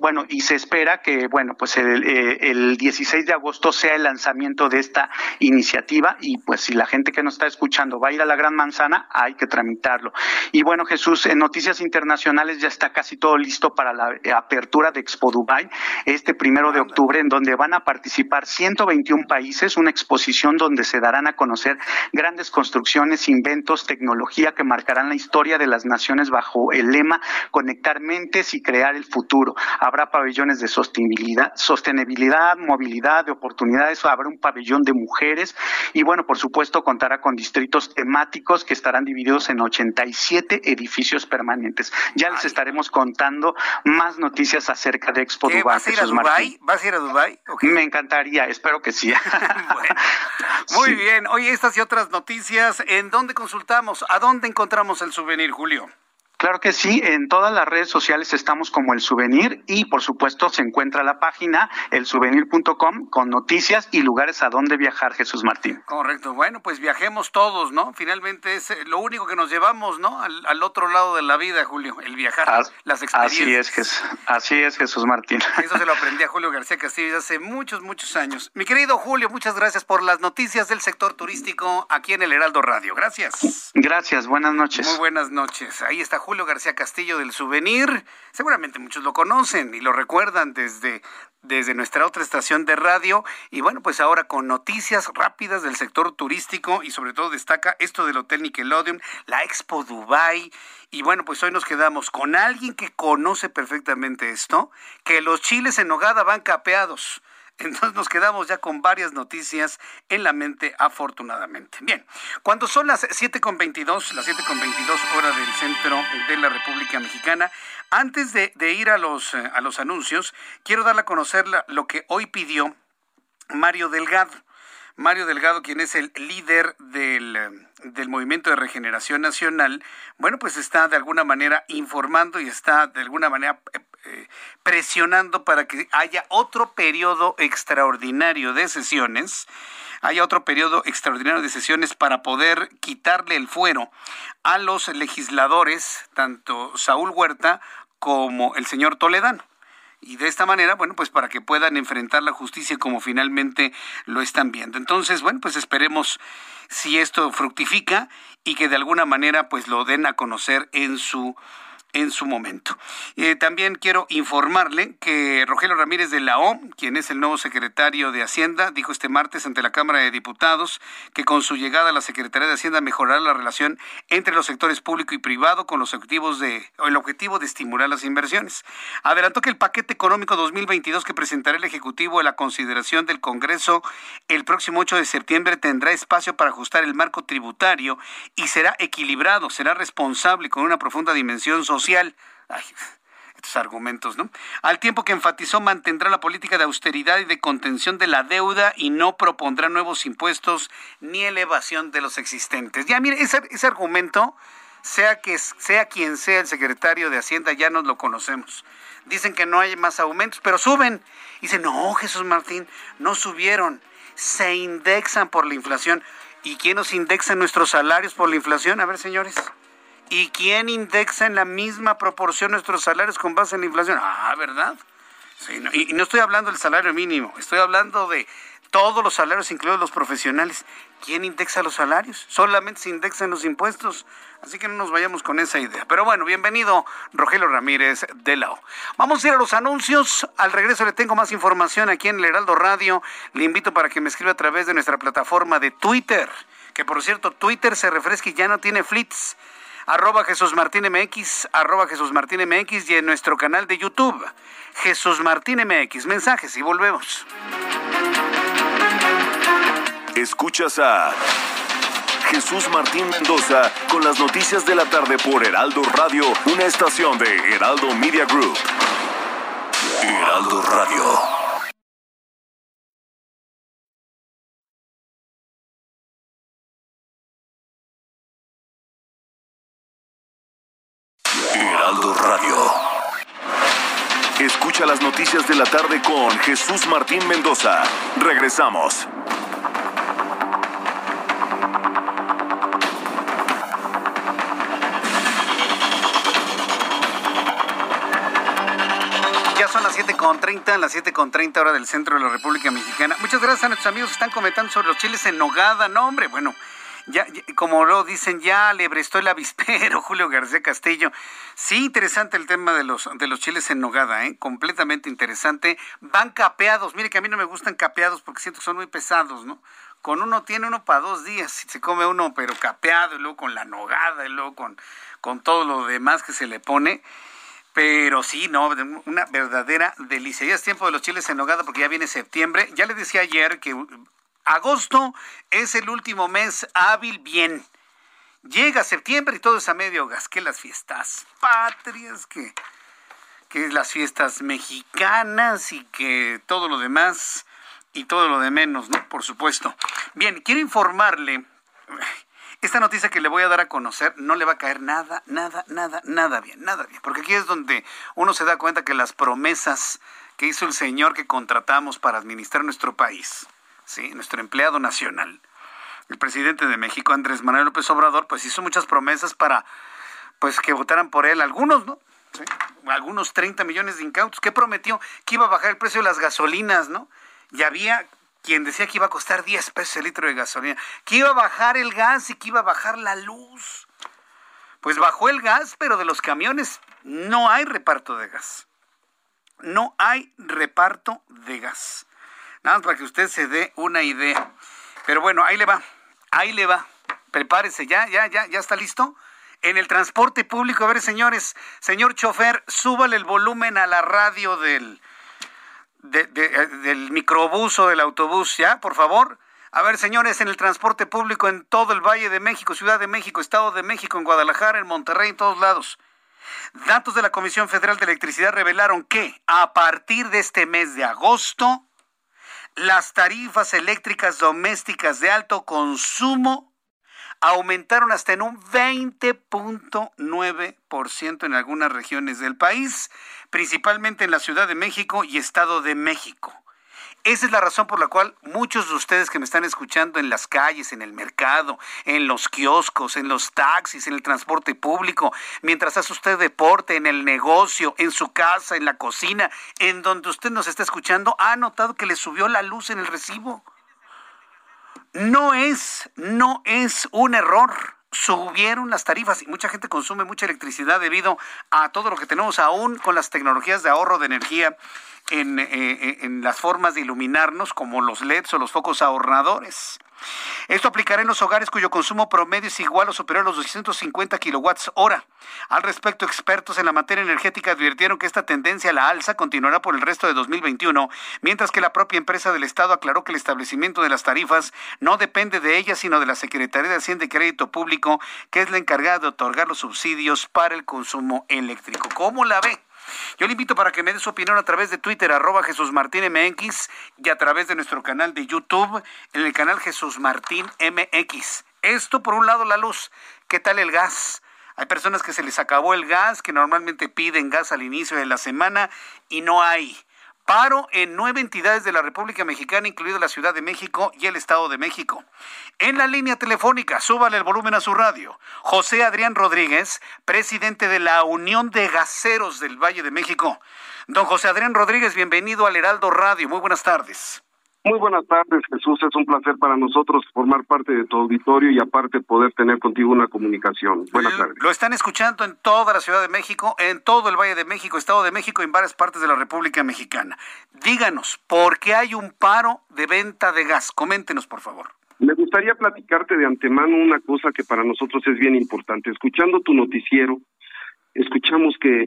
bueno, y se espera que, bueno, pues el, eh, el 16 de agosto sea el lanzamiento de esta iniciativa y pues si la gente que nos está escuchando va a ir a la Gran Manzana, hay que tramitarlo. Y bueno, Jesús, en noticias internacionales ya está casi todo listo para la apertura de Expo Dubai este primero de octubre, en donde van a participar 121 países, una exposición donde se darán a conocer grandes construcciones, inventos, tecnología que marcarán la historia de las naciones bajo el lema con conectar mentes y crear el futuro. Habrá pabellones de sostenibilidad, sostenibilidad, movilidad, de oportunidades, habrá un pabellón de mujeres y bueno, por supuesto contará con distritos temáticos que estarán divididos en 87 edificios permanentes. Ya les estaremos contando más noticias acerca de Expo Dubai.
¿Vas a ir a Dubai? ¿Vas a ir a Dubai?
Me encantaría, espero que sí.
muy bien. Oye, estas y otras noticias, ¿en dónde consultamos? ¿A dónde encontramos el souvenir, Julio?
Claro que sí, en todas las redes sociales estamos como el souvenir y por supuesto se encuentra la página elsouvenir.com con noticias y lugares a donde viajar, Jesús Martín.
Correcto, bueno, pues viajemos todos, ¿no? Finalmente es eh, lo único que nos llevamos, ¿no? Al, otro lado de la vida, Julio, el viajar, las experiencias.
Así es, así es, Jesús Martín.
Eso se lo aprendí a Julio García Castillo hace muchos, muchos años. Mi querido Julio, muchas gracias por las noticias del sector turístico aquí en el Heraldo Radio. Gracias.
Gracias, buenas noches.
Muy buenas noches. Ahí está Julio García Castillo del Souvenir. Seguramente muchos lo conocen y lo recuerdan desde, desde nuestra otra estación de radio. Y bueno, pues ahora con noticias rápidas del sector turístico y sobre todo destaca esto del Hotel Nickelodeon, la Expo Dubai. Y bueno, pues hoy nos quedamos con alguien que conoce perfectamente esto, que los chiles en nogada van capeados. Entonces nos quedamos ya con varias noticias en la mente, afortunadamente. Bien, cuando son las 7.22, las 7.22 horas del centro de la República Mexicana, antes de, ir a los, eh, a los anuncios, quiero darle a conocer lo que hoy pidió Mario Delgado. Mario Delgado, quien es el líder del, del, Movimiento de Regeneración Nacional, bueno, pues está de alguna manera informando y está de alguna manera eh, eh, presionando para que haya otro periodo extraordinario de sesiones, haya otro periodo extraordinario de sesiones para poder quitarle el fuero a los legisladores, tanto Saúl Huerta como el señor Toledano y de esta manera, bueno, pues para que puedan enfrentar la justicia como finalmente lo están viendo. Entonces, bueno, pues esperemos si esto fructifica y que de alguna manera pues lo den a conocer en su en su momento. Eh, también quiero informarle que Rogelio Ramírez de la O, quien es el nuevo secretario de Hacienda, dijo este martes ante la Cámara de Diputados que con su llegada a la Secretaría de Hacienda mejorará la relación entre los sectores público y privado con los objetivos de el objetivo de estimular las inversiones. Adelantó que el paquete económico 2022 que presentará el Ejecutivo a la consideración del Congreso el próximo 8 de septiembre tendrá espacio para ajustar el marco tributario y será equilibrado, será responsable con una profunda dimensión social estos argumentos, ¿no? Al tiempo que enfatizó mantendrá la política de austeridad y de contención de la deuda y no propondrá nuevos impuestos ni elevación de los existentes. Ya, mire, ese, ese argumento, sea, que, sea quien sea el secretario de Hacienda, ya nos lo conocemos. Dicen que no hay más aumentos, pero suben. Dicen, no, Jesús Martín, no subieron. Se indexan por la inflación. ¿Y quién nos indexa nuestros salarios por la inflación? A ver, señores. ¿Y quién indexa en la misma proporción nuestros salarios con base en la inflación? Ah, ¿verdad? y no estoy hablando del salario mínimo, estoy hablando de todos los salarios, incluidos los profesionales. ¿Quién indexa los salarios? Solamente se indexan los impuestos. Así que no nos vayamos con esa idea. Pero bueno, bienvenido Rogelio Ramírez de Lao. Vamos a ir a los anuncios. Al regreso le tengo más información aquí en el Heraldo Radio. Le invito para que me escriba a través de nuestra plataforma de Twitter. Que por cierto, Twitter se refresca y ya no tiene flits arroba Jesús Martín MX, arroba Jesús Martín MX y en nuestro canal de YouTube, Jesús Martín MX. Mensajes y volvemos.
Escuchas a Jesús Martín Mendoza con las noticias de la tarde por Heraldo Radio, una estación de Heraldo Media Group. Heraldo Radio. Escucha las noticias de la tarde con Jesús Martín Mendoza. Regresamos.
Ya son las 7.30, las 7.30 hora del centro de la República Mexicana. Muchas gracias a nuestros amigos que están comentando sobre los chiles en nogada. No, hombre, bueno, ya, como lo dicen, ya le prestó el avispero Julio García Castillo. Sí, interesante el tema de los, de los chiles en nogada, ¿eh? completamente interesante. Van capeados, mire que a mí no me gustan capeados porque siento que son muy pesados, ¿no? Con uno tiene uno para dos días, si se come uno pero capeado y luego con la nogada y luego con, con todo lo demás que se le pone. Pero sí, no, una verdadera delicia. Ya es tiempo de los chiles en nogada porque ya viene septiembre. Ya le decía ayer que Agosto es el último mes hábil bien. Llega septiembre y todo es a medio gas. Que las fiestas patrias, que, que las fiestas mexicanas y que todo lo demás y todo lo de menos, ¿no? Por supuesto. Bien, quiero informarle. esta noticia que le voy a dar a conocer no le va a caer nada, nada, nada, nada bien, nada bien. Porque aquí es donde uno se da cuenta que las promesas que hizo el señor que contratamos para administrar nuestro país, ¿sí? nuestro empleado nacional, el presidente de México, Andrés Manuel López Obrador, pues hizo muchas promesas para pues que votaran por él, algunos, ¿no? Algunos 30 millones de incautos. ¿Qué prometió? Que iba a bajar el precio de las gasolinas, ¿no? Y había quien decía que iba a costar 10 pesos el litro de gasolina, que iba a bajar el gas y que iba a bajar la luz. Pues bajó el gas, pero de los camiones no hay reparto de gas. No hay reparto de gas. Nada para que usted se dé una idea. Pero bueno, ahí le va. Ahí le va. Prepárese, ya, ya, ya, ya está listo. En el transporte público, a ver, señores, señor chofer, súbale el volumen a la radio del, del microbús o del autobús, ¿ya? Por favor. A ver, señores, en el transporte público en todo el Valle de México, Ciudad de México, Estado de México, en Guadalajara, en Monterrey, en todos lados. Datos de la Comisión Federal de Electricidad revelaron que a partir de este mes de agosto, las tarifas eléctricas domésticas de alto consumo aumentaron hasta en un 20.9% en algunas regiones del país, principalmente en la Ciudad de México y Estado de México. Esa es la razón por la cual muchos de ustedes que me están escuchando en las calles, en el mercado, en los kioscos, en los taxis, en el transporte público, mientras hace usted deporte, en el negocio, en su casa, en la cocina, en donde usted nos está escuchando, ha notado que le subió la luz en el recibo no es, no es un error. Subieron las tarifas y mucha gente consume mucha electricidad debido a todo lo que tenemos aún con las tecnologías de ahorro de energía en, eh, eh, en las formas de iluminarnos como los LEDs o los focos ahorradores. Esto aplicará en los hogares cuyo consumo promedio es igual o superior a los 250 kilowatts hora. Al respecto, expertos en la materia energética advirtieron que esta tendencia a la alza continuará por el resto de 2021, mientras que la propia empresa del Estado aclaró que el establecimiento de las tarifas no depende de ella, sino de la Secretaría de Hacienda y Crédito Público, que es la encargada de otorgar los subsidios para el consumo eléctrico. ¿Cómo la ve? Yo le invito para que me dé su opinión a través de Twitter, arroba Jesús Martín MX, y a través de nuestro canal de YouTube, en el canal Jesús Martín MX. Esto por un lado la luz. ¿Qué tal el gas? Hay personas que se les acabó el gas, que normalmente piden gas al inicio de la semana y no hay. Paro en nueve entidades de la República Mexicana, incluido la Ciudad de México y el Estado de México. En la línea telefónica, súbale el volumen a su radio. José Adrián Rodríguez, presidente de la Unión de Gaseros del Valle de México. Don José Adrián Rodríguez, bienvenido al Heraldo Radio. Muy buenas tardes.
Muy buenas tardes, Jesús. Es un placer para nosotros formar parte de tu auditorio y aparte poder tener contigo una comunicación. Buenas tardes.
Lo están escuchando en toda la Ciudad de México, en todo el Valle de México, Estado de México y en varias partes de la República Mexicana. Díganos, ¿por qué hay un paro de venta de gas? Coméntenos, por favor.
Me gustaría platicarte de antemano una cosa que para nosotros es bien importante. Escuchando tu noticiero, escuchamos que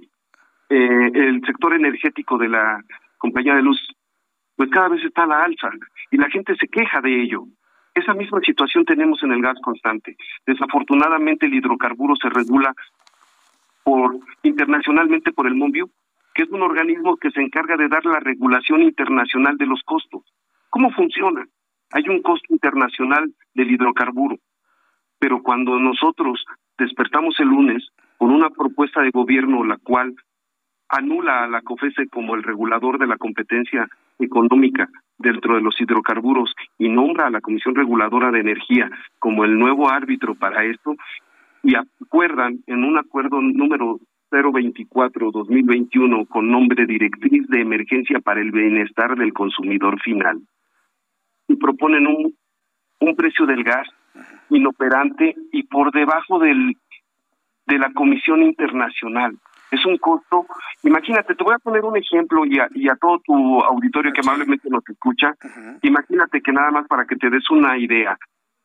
eh, el sector energético de la compañía de luz pues cada vez está a la alza y la gente se queja de ello. Esa misma situación tenemos en el gas constante. Desafortunadamente el hidrocarburo se regula por internacionalmente por el MONBIO, que es un organismo que se encarga de dar la regulación internacional de los costos. ¿Cómo funciona? Hay un costo internacional del hidrocarburo, pero cuando nosotros despertamos el lunes con una propuesta de gobierno la cual anula a la COFESE como el regulador de la competencia económica dentro de los hidrocarburos y nombra a la Comisión Reguladora de Energía como el nuevo árbitro para esto y acuerdan en un acuerdo número 024-2021 con nombre Directriz de Emergencia para el Bienestar del Consumidor Final. Y proponen un, un precio del gas inoperante y por debajo del de la Comisión Internacional es un costo. Imagínate, te voy a poner un ejemplo y a, y a todo tu auditorio que amablemente nos escucha. Imagínate que nada más para que te des una idea.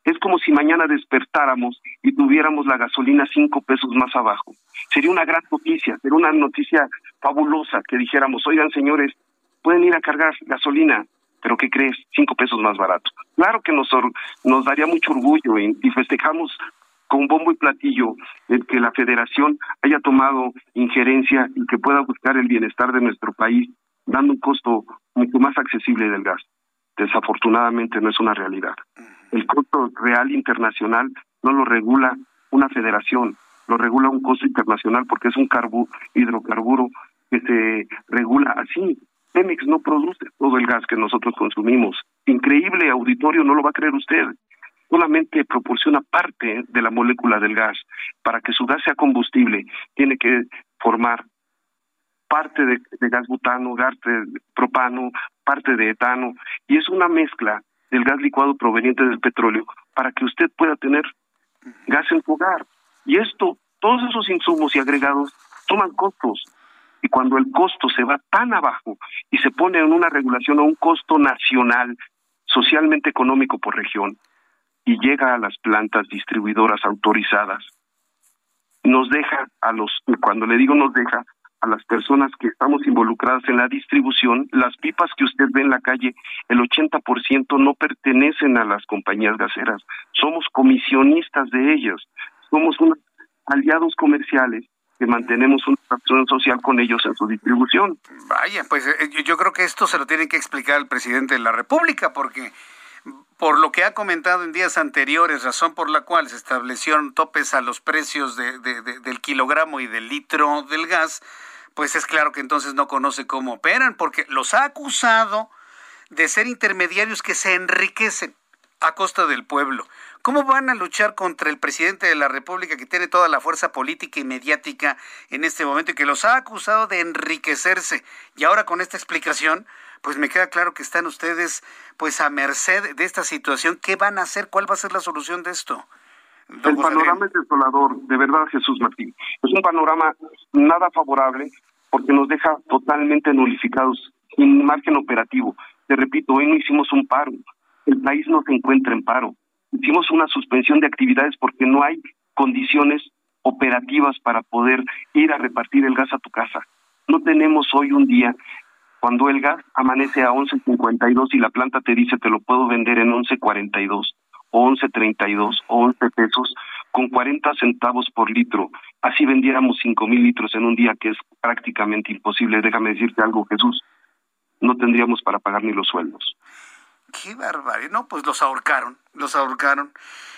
Es como si mañana despertáramos y tuviéramos la gasolina cinco pesos más abajo. Sería una gran noticia, sería una noticia fabulosa que dijéramos, oigan señores, pueden ir a cargar gasolina, pero ¿qué crees? Cinco pesos más barato. Claro que nos, nos daría mucho orgullo y, y festejamos con bombo y platillo el que la federación haya tomado injerencia y que pueda buscar el bienestar de nuestro país dando un costo mucho más accesible del gas. Desafortunadamente no es una realidad. El costo real internacional no lo regula una federación, lo regula un costo internacional porque es un carbu hidrocarburo que se regula así. Pemex no produce todo el gas que nosotros consumimos. Increíble auditorio, no lo va a creer usted. Solamente proporciona parte de la molécula del gas. Para que su gas sea combustible, tiene que formar parte de, gas butano, gas de propano, parte de etano, y es una mezcla del gas licuado proveniente del petróleo para que usted pueda tener gas en su hogar. Y esto, todos esos insumos y agregados toman costos. Y cuando el costo se va tan abajo y se pone en una regulación a un costo nacional, socialmente económico por región, y llega a las plantas distribuidoras autorizadas, nos deja a los, cuando le digo nos deja, a las personas que estamos involucradas en la distribución, las pipas que usted ve en la calle, el 80% no pertenecen a las compañías gaseras, somos comisionistas de ellas, somos unos aliados comerciales que mantenemos una acción social con ellos en su distribución.
Vaya, pues eh, yo creo que esto se lo tiene que explicar el presidente de la República, porque por lo que ha comentado en días anteriores, razón por la cual se establecieron topes a los precios de, del kilogramo y del litro del gas, pues es claro que entonces no conoce cómo operan, porque los ha acusado de ser intermediarios que se enriquecen a costa del pueblo. ¿Cómo van a luchar contra el presidente de la República que tiene toda la fuerza política y mediática en este momento y que los ha acusado de enriquecerse? Y ahora con esta explicación, pues me queda claro que están ustedes pues a merced de esta situación. ¿Qué van a hacer? ¿Cuál va a ser la solución de esto?
el panorama es desolador, de verdad, Jesús Martín. Es un panorama nada favorable porque nos deja totalmente nulificados, sin margen operativo. Te repito, hoy no hicimos un paro, el país no se encuentra en paro. Hicimos una suspensión de actividades porque no hay condiciones operativas para poder ir a repartir el gas a tu casa. No tenemos hoy un día cuando el gas amanece a 11.52 y la planta te dice te lo puedo vender en 11.42 o 11.32 o 11 pesos con 40 centavos por litro. Así vendiéramos 5 mil litros en un día, que es prácticamente imposible. Déjame decirte algo, Jesús. No tendríamos para pagar ni los sueldos.
Qué barbaridad. No, pues los ahorcaron, los ahorcaron.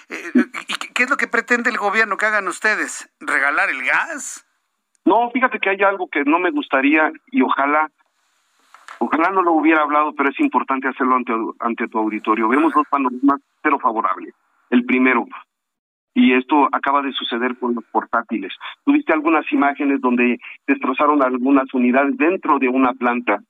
Eh, ¿Y qué es lo que pretende el gobierno que hagan ustedes? ¿Regalar el gas?
No, fíjate que hay algo que no me gustaría y ojalá Ojalá no lo hubiera hablado, pero es importante hacerlo ante, ante tu auditorio. Vemos dos panoramas cero favorables. El primero, y esto acaba de suceder con los portátiles. Tuviste algunas imágenes donde destrozaron algunas unidades dentro de una planta,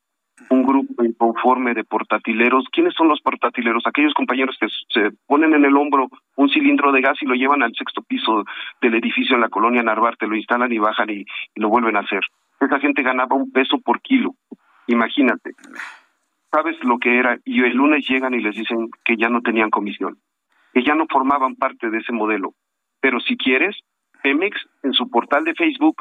un grupo inconforme de portatileros. ¿Quiénes son los portatileros? Aquellos compañeros que se ponen en el hombro un cilindro de gas y lo llevan al sexto piso del edificio en la colonia Narvarte, lo instalan y bajan y lo vuelven a hacer. Esa gente ganaba un peso por kilo. Imagínate. ¿Sabes lo que era? Y el lunes llegan y les dicen que ya no tenían comisión, que ya no formaban parte de ese modelo. Pero si quieres, Pemex en su portal de Facebook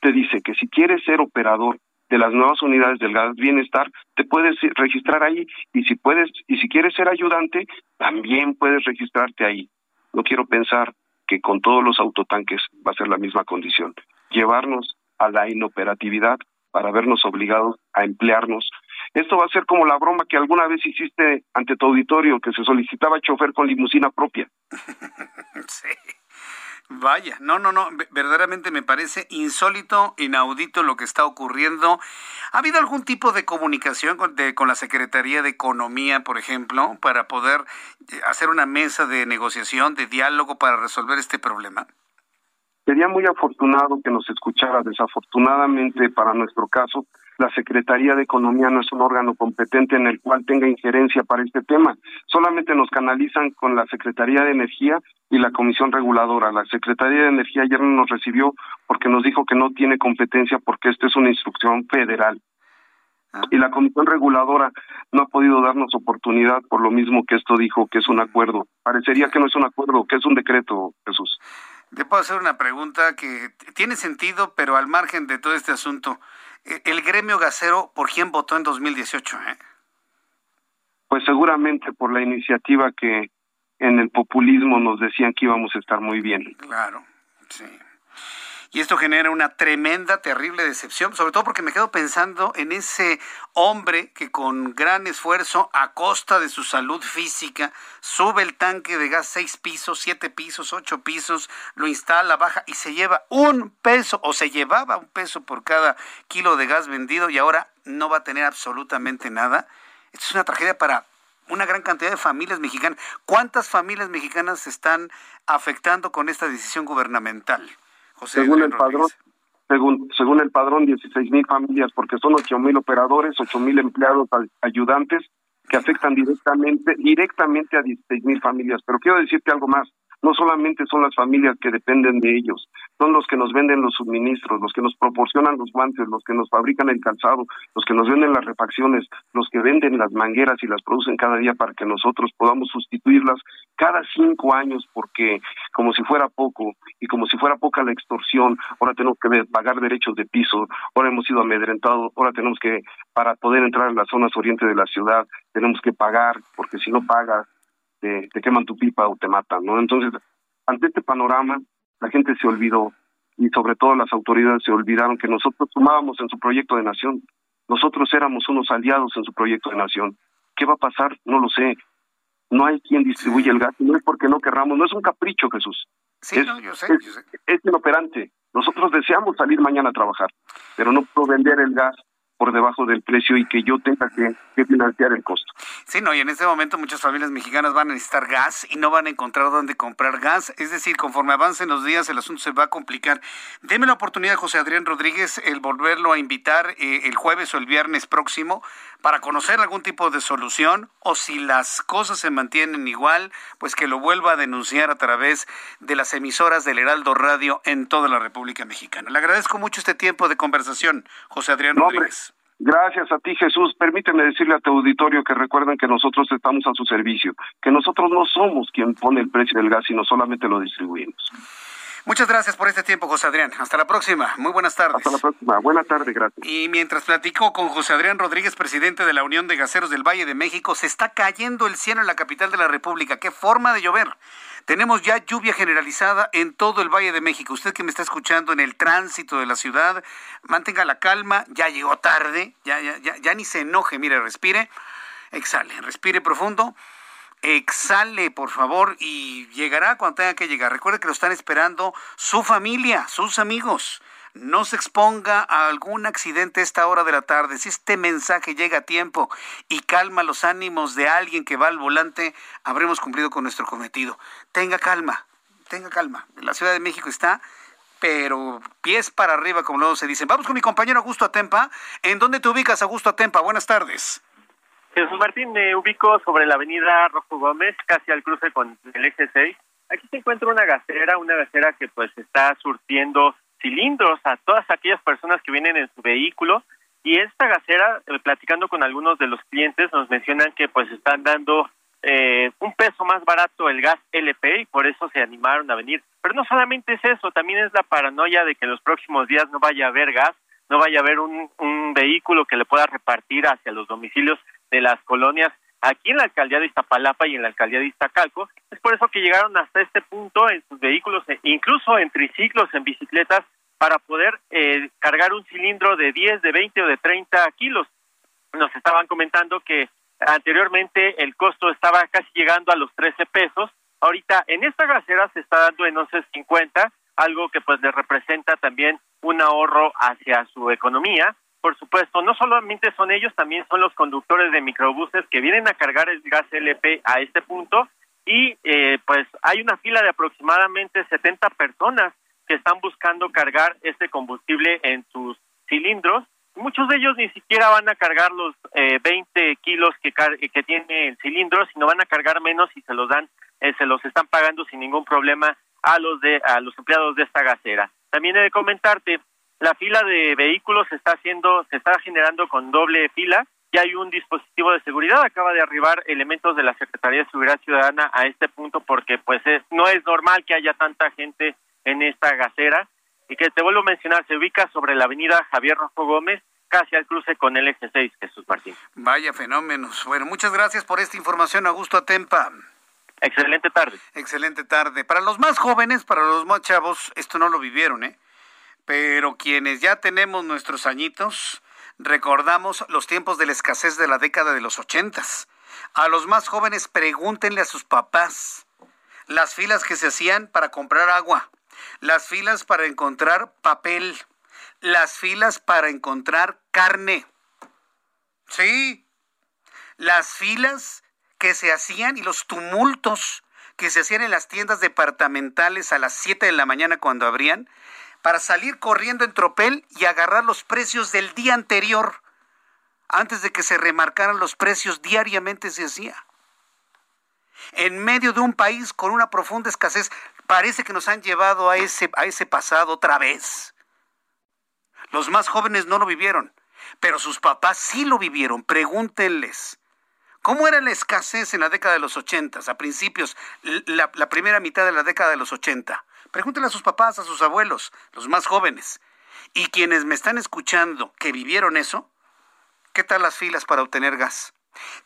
te dice que si quieres ser operador de las nuevas unidades del gas bienestar, te puedes registrar ahí y si puedes y si quieres ser ayudante, también puedes registrarte ahí. No quiero pensar que con todos los autotanques va a ser la misma condición. Llevarnos a la inoperatividad para vernos obligados a emplearnos. Esto va a ser como la broma que alguna vez hiciste ante tu auditorio, que se solicitaba chofer con limusina propia.
sí. Vaya, no, no, no, verdaderamente me parece insólito, inaudito lo que está ocurriendo. ¿Ha habido algún tipo de comunicación con, con la Secretaría de Economía, por ejemplo, para poder eh, hacer una mesa de negociación, de diálogo para resolver este problema?
Sería muy afortunado que nos escuchara. Desafortunadamente, para nuestro caso, la Secretaría de Economía no es un órgano competente en el cual tenga injerencia para este tema. Solamente nos canalizan con la Secretaría de Energía y la Comisión Reguladora. La Secretaría de Energía ayer no nos recibió porque nos dijo que no tiene competencia porque esta es una instrucción federal. Ah. Y la Comisión Reguladora no ha podido darnos oportunidad por lo mismo que esto dijo que es un acuerdo. Parecería que no es un acuerdo, que es un decreto, Jesús.
Te puedo hacer una pregunta que tiene sentido, pero al margen de todo este asunto. E, ¿El gremio gasero por quién votó en 2018? Eh?
Pues seguramente por la iniciativa que en el populismo nos decían que íbamos a estar muy bien.
Claro, sí. Y esto genera una tremenda, terrible decepción, sobre todo porque me quedo pensando en ese hombre que con gran esfuerzo, a costa de su salud física, sube el tanque de gas seis pisos, siete pisos, ocho pisos, lo instala, baja y se lleva un peso o se llevaba un peso por cada kilo de gas vendido y ahora no va a tener absolutamente nada. Esto es una tragedia para una gran cantidad de familias mexicanas. ¿Cuántas familias mexicanas se están afectando con esta decisión gubernamental?
Según el padrón, según, según el padrón, 16 mil familias, porque son 8 mil operadores, 8 mil empleados ayudantes que afectan directamente, directamente a 16 mil familias. Pero quiero decirte algo más no solamente son las familias que dependen de ellos, son los que nos venden los suministros, los que nos proporcionan los guantes, los que nos fabrican el calzado, los que nos venden las refacciones, los que venden las mangueras y las producen cada día para que nosotros podamos sustituirlas cada cinco años, porque como si fuera poco y como si fuera poca la extorsión, ahora tenemos que pagar derechos de piso, ahora hemos sido amedrentados, ahora tenemos que, para poder entrar en las zonas oriente de la ciudad, tenemos que pagar, porque si no pagas, te, queman tu pipa o te matan, ¿no? Entonces, ante este panorama, la gente se olvidó y sobre todo las autoridades se olvidaron que nosotros sumábamos en su proyecto de nación. Nosotros éramos unos aliados en su proyecto de nación. ¿Qué va a pasar? No lo sé. No hay quien distribuya el gas, no es porque no querramos, no es un capricho, Jesús.
Sí,
es,
no, yo sé,
yo sé. es inoperante. Nosotros deseamos salir mañana a trabajar, pero no puedo vender el gas por debajo del precio y que yo tenga que, financiar el costo.
Sí, no, y en este momento muchas familias mexicanas van a necesitar gas y no van a encontrar dónde comprar gas. Es decir, conforme avancen los días, el asunto se va a complicar. Deme la oportunidad, José Adrián Rodríguez, el volverlo a invitar eh, el jueves o el viernes próximo para conocer algún tipo de solución o si las cosas se mantienen igual, pues que lo vuelva a denunciar a través de las emisoras del Heraldo Radio en toda la República Mexicana. Le agradezco mucho este tiempo de conversación, José Adrián Rodríguez.
Gracias a ti, Jesús. Permíteme decirle a tu auditorio que recuerden que nosotros estamos a su servicio, que nosotros no somos quien pone el precio del gas, sino solamente lo distribuimos.
Muchas gracias por este tiempo, José Adrián. Hasta la próxima. Muy buenas tardes.
Hasta la próxima. Buenas tardes, gracias.
Y mientras platico con José Adrián Rodríguez, presidente de la Unión de Gaseros del Valle de México, se está cayendo el cielo en la capital de la República. ¿Qué forma de llover? Tenemos ya lluvia generalizada en todo el Valle de México. Usted que me está escuchando en el tránsito de la ciudad, mantenga la calma. Ya llegó tarde. Ya, ya, ya, ya ni se enoje. Mire, respire. Exhale. Respire profundo exhale, por favor, y llegará cuando tenga que llegar. Recuerde que lo están esperando su familia, sus amigos. No se exponga a algún accidente a esta hora de la tarde. Si este mensaje llega a tiempo y calma los ánimos de alguien que va al volante, habremos cumplido con nuestro cometido. Tenga calma, tenga calma. La Ciudad de México está pero pies para arriba, como luego se dice. Vamos con mi compañero Augusto Atempa. ¿En dónde te ubicas, Augusto Atempa? Buenas tardes.
Jesús Martín, me ubico sobre la avenida Rojo Gómez, casi al cruce con el eje 6. Aquí se encuentra una gasera, una gasera que pues está surtiendo cilindros a todas aquellas personas que vienen en su vehículo. Y esta gasera, eh, platicando con algunos de los clientes, nos mencionan que pues están dando eh, un peso más barato el gas LP y por eso se animaron a venir. Pero no solamente es eso, también es la paranoia de que en los próximos días no vaya a haber gas, no vaya a haber un, un vehículo que le pueda repartir hacia los domicilios de las colonias aquí en la alcaldía de Iztapalapa y en la alcaldía de Iztacalco. Es por eso que llegaron hasta este punto en sus vehículos, e incluso en triciclos, en bicicletas, para poder eh, cargar un cilindro de 10, de 20 o de 30 kilos. Nos estaban comentando que anteriormente el costo estaba casi llegando a los 13 pesos. Ahorita en esta gasera se está dando en 11.50, algo que pues le representa también un ahorro hacia su economía por supuesto, no solamente son ellos, también son los conductores de microbuses que vienen a cargar el gas LP a este punto y eh, pues hay una fila de aproximadamente 70 personas que están buscando cargar este combustible en sus cilindros. Muchos de ellos ni siquiera van a cargar los eh, 20 kilos que, que tiene el cilindro, sino van a cargar menos y se los dan, eh, se los están pagando sin ningún problema a los de a los empleados de esta gasera. También he de comentarte la fila de vehículos se está haciendo, se está generando con doble fila. Ya hay un dispositivo de seguridad. Acaba de arribar elementos de la Secretaría de Seguridad Ciudadana a este punto porque pues no es normal que haya tanta gente en esta gasera. Y que te vuelvo a mencionar, se ubica sobre la avenida Javier Rojo Gómez, casi al cruce con el s 6 Jesús Martín.
Vaya fenómenos. Bueno, muchas gracias por esta información, Augusto Atempa.
Excelente tarde.
Excelente tarde. Para los más jóvenes, para los más chavos, esto no lo vivieron, ¿eh? Pero quienes ya tenemos nuestros añitos, recordamos los tiempos de la escasez de la década de los ochentas. A los más jóvenes pregúntenle a sus papás las filas que se hacían para comprar agua, las filas para encontrar papel, las filas para encontrar carne. Sí, las filas que se hacían y los tumultos que se hacían en las tiendas departamentales a las 7 de la mañana cuando abrían, para salir corriendo en tropel y agarrar los precios del día anterior. Antes de que se remarcaran los precios, diariamente se hacía. En medio de un país con una profunda escasez, parece que nos han llevado a ese, a ese pasado otra vez. Los más jóvenes no lo vivieron, pero sus papás sí lo vivieron. Pregúntenles. ¿Cómo era la escasez en la década de los ochentas, a principios, la, la primera mitad de la década de los ochenta? Pregúntenle a sus papás, a sus abuelos, los más jóvenes. Y quienes me están escuchando que vivieron eso, ¿qué tal las filas para obtener gas?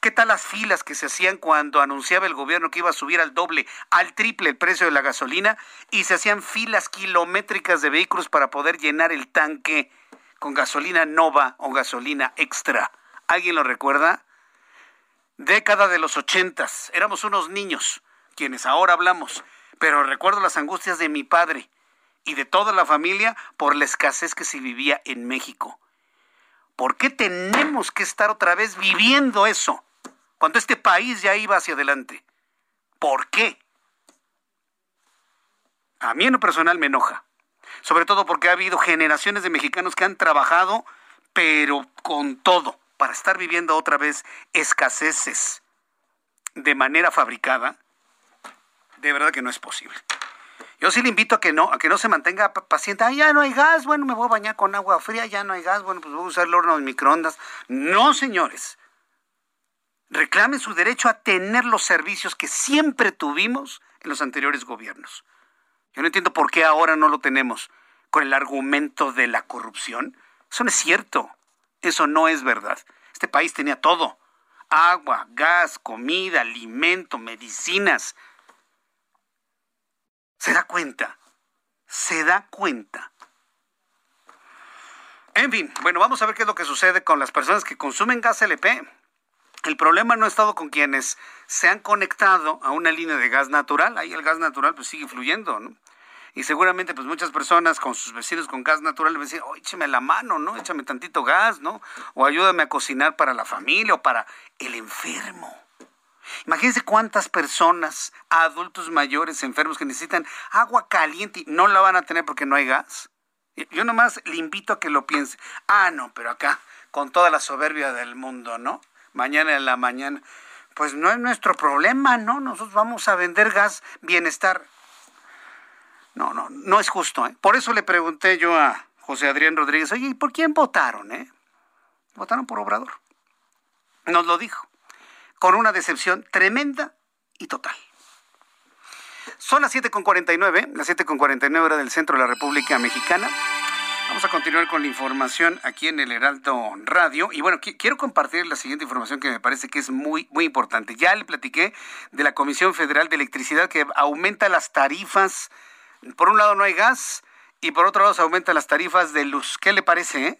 ¿Qué tal las filas que se hacían cuando anunciaba el gobierno que iba a subir al doble, al triple el precio de la gasolina y se hacían filas kilométricas de vehículos para poder llenar el tanque con gasolina nova o gasolina extra? ¿Alguien lo recuerda? Década de los ochentas, éramos unos niños, quienes ahora hablamos pero recuerdo las angustias de mi padre y de toda la familia por la escasez que se vivía en México. ¿Por qué tenemos que estar otra vez viviendo eso cuando este país ya iba hacia adelante? ¿Por qué? A mí en lo personal me enoja, sobre todo porque ha habido generaciones de mexicanos que han trabajado, pero con todo, para estar viviendo otra vez escaseces de manera fabricada de verdad que no es posible. Yo sí le invito a que no, a que no se mantenga paciente. Ah, ya no hay gas, bueno, me voy a bañar con agua fría, ya no hay gas, bueno, pues voy a usar el horno de microondas. No, señores. Reclamen su derecho a tener los servicios que siempre tuvimos en los anteriores gobiernos. Yo no entiendo por qué ahora no lo tenemos con el argumento de la corrupción. Eso no es cierto. Eso no es verdad. Este país tenía todo. Agua, gas, comida, alimento, medicinas, se da cuenta, se da cuenta. En fin, bueno, vamos a ver qué es lo que sucede con las personas que consumen gas LP. El problema no ha estado con quienes se han conectado a una línea de gas natural. Ahí el gas natural pues sigue fluyendo, ¿no? Y seguramente pues muchas personas con sus vecinos con gas natural le decir, oh, échame la mano, ¿no? Échame tantito gas, ¿no? O ayúdame a cocinar para la familia o para el enfermo. Imagínense cuántas personas, adultos mayores, enfermos que necesitan agua caliente y no la van a tener porque no hay gas. Yo nomás le invito a que lo piense. Ah, no, pero acá, con toda la soberbia del mundo, ¿no? Mañana en la mañana. Pues no es nuestro problema, ¿no? Nosotros vamos a vender gas bienestar. No, no, no es justo. ¿eh? Por eso le pregunté yo a José Adrián Rodríguez, oye, ¿y por quién votaron? Eh? Votaron por Obrador. Nos lo dijo con una decepción tremenda y total. Son las 7.49, las 7.49 hora del centro de la República Mexicana. Vamos a continuar con la información aquí en el Heraldo Radio. Y bueno, quiero compartir la siguiente información que me parece que es muy, muy importante. Ya le platiqué de la Comisión Federal de Electricidad que aumenta las tarifas. Por un lado no hay gas y por otro lado se aumentan las tarifas de luz. ¿Qué le parece? Eh?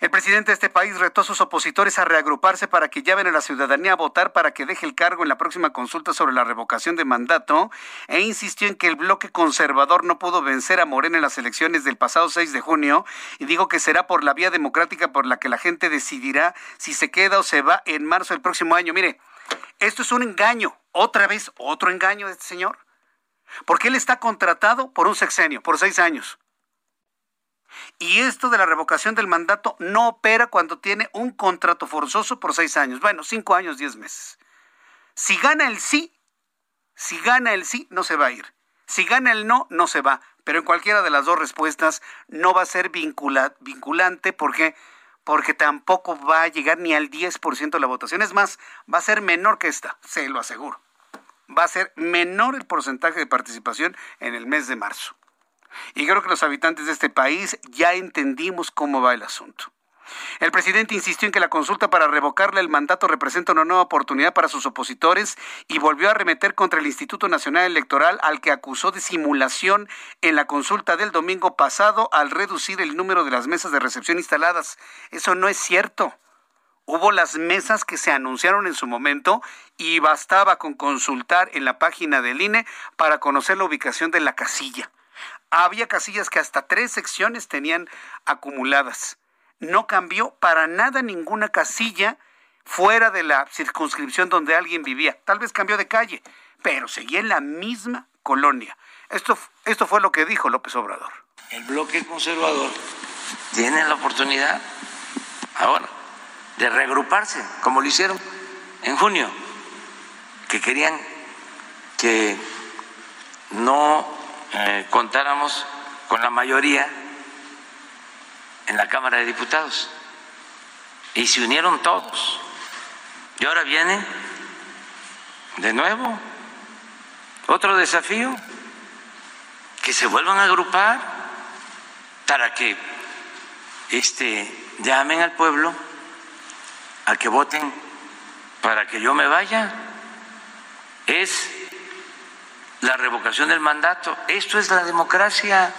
El presidente de este país retó a sus opositores a reagruparse para que llamen a la ciudadanía a votar para que deje el cargo en la próxima consulta sobre la revocación de mandato e insistió en que el bloque conservador no pudo vencer a Morena en las elecciones del pasado 6 de junio y dijo que será por la vía democrática por la que la gente decidirá si se queda o se va en marzo del próximo año. Mire, esto es un engaño, otra vez otro engaño de este señor, porque él está contratado por un sexenio, por seis años. Y esto de la revocación del mandato no opera cuando tiene un contrato forzoso por seis años. Bueno, cinco años, diez meses. Si gana el sí, si gana el sí, no se va a ir. Si gana el no, no se va. Pero en cualquiera de las dos respuestas no va a ser vinculante porque porque tampoco va a llegar ni al 10% de la votación. Es más, va a ser menor que esta, se lo aseguro. Va a ser menor el porcentaje de participación en el mes de marzo. Y creo que los habitantes de este país ya entendimos cómo va el asunto. El presidente insistió en que la consulta para revocarle el mandato representa una nueva oportunidad para sus opositores y volvió a arremeter contra el Instituto Nacional Electoral al que acusó de simulación en la consulta del domingo pasado al reducir el número de las mesas de recepción instaladas. Eso no es cierto. Hubo las mesas que se anunciaron en su momento y bastaba con consultar en la página del INE para conocer la ubicación de la casilla. Había casillas que hasta tres secciones tenían acumuladas no cambió para nada ninguna casilla fuera de la circunscripción donde alguien vivía. Tal vez cambió de calle, pero seguía en la misma colonia. Esto, esto fue lo que dijo López Obrador.
El bloque conservador tiene la oportunidad ahora de reagruparse, como lo hicieron en junio, que querían que no eh, contáramos con la mayoría en la Cámara de Diputados. Y se unieron todos. Y ahora viene de nuevo otro desafío, que se vuelvan a agrupar para que este, llamen al pueblo a que voten para que yo me vaya. Es la revocación del mandato. Esto es la democracia.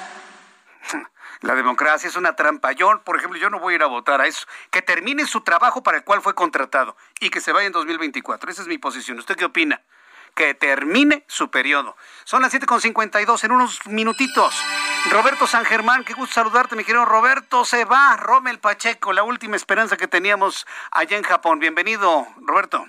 La democracia es una trampa. Yo, por ejemplo, yo no voy a ir a votar a eso. Que termine su trabajo para el cual fue contratado y que se vaya en 2024. Esa es mi posición. ¿Usted qué opina? Que termine su periodo. Son las 7.52 en unos minutitos. Roberto San Germán, qué gusto saludarte, mi querido Roberto. Se va Rommel Pacheco, la última esperanza que teníamos allá en Japón. Bienvenido, Roberto.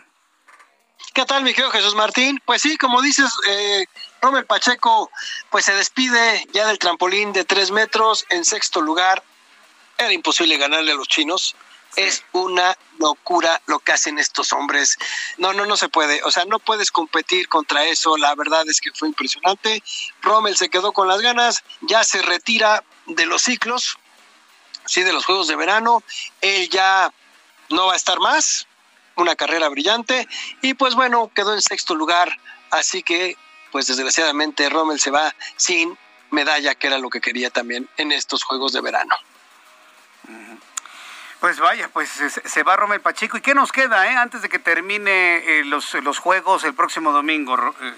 ¿Qué tal, mi querido Jesús Martín? Pues sí, como dices, eh, Robert Pacheco pues se despide ya del trampolín de tres metros en sexto lugar. Era imposible ganarle a los chinos. Es una locura lo que hacen estos hombres. No, no, no se puede. O sea, no puedes competir contra eso. La verdad es que fue impresionante. Rommel se quedó con las ganas. Ya se retira de los ciclos, sí, de los Juegos de Verano. Él ya no va a estar más una carrera brillante y pues bueno, quedó en sexto lugar, así que pues desgraciadamente Rommel se va sin medalla, que era lo que quería también en estos Juegos de Verano.
Pues vaya, pues se va Rommel Pacheco. ¿Y qué nos queda eh, antes de que termine eh, los, los Juegos el próximo domingo? Eh,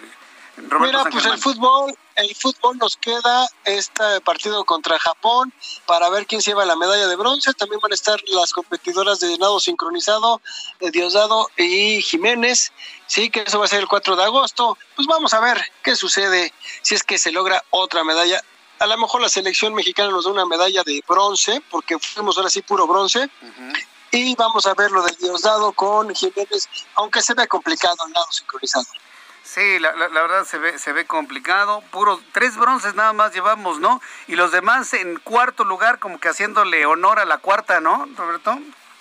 Mira, pues el fútbol, el fútbol nos queda este partido contra Japón para ver quién se lleva la medalla de bronce. También van a estar las competidoras de nado sincronizado, de Diosdado y Jiménez. Sí, que eso va a ser el 4 de agosto. Pues vamos a ver qué sucede si es que se logra otra medalla. A lo mejor la selección mexicana nos da una medalla de bronce, porque fuimos ahora sí puro bronce. Y vamos a ver lo del Diosdado con Jiménez, aunque se ve complicado el nado sincronizado.
Sí, la, la, verdad se ve, se ve complicado. Puro, tres bronces nada más llevamos, ¿no? Y los demás en cuarto lugar, como que haciéndole honor a la cuarta, ¿no, Roberto?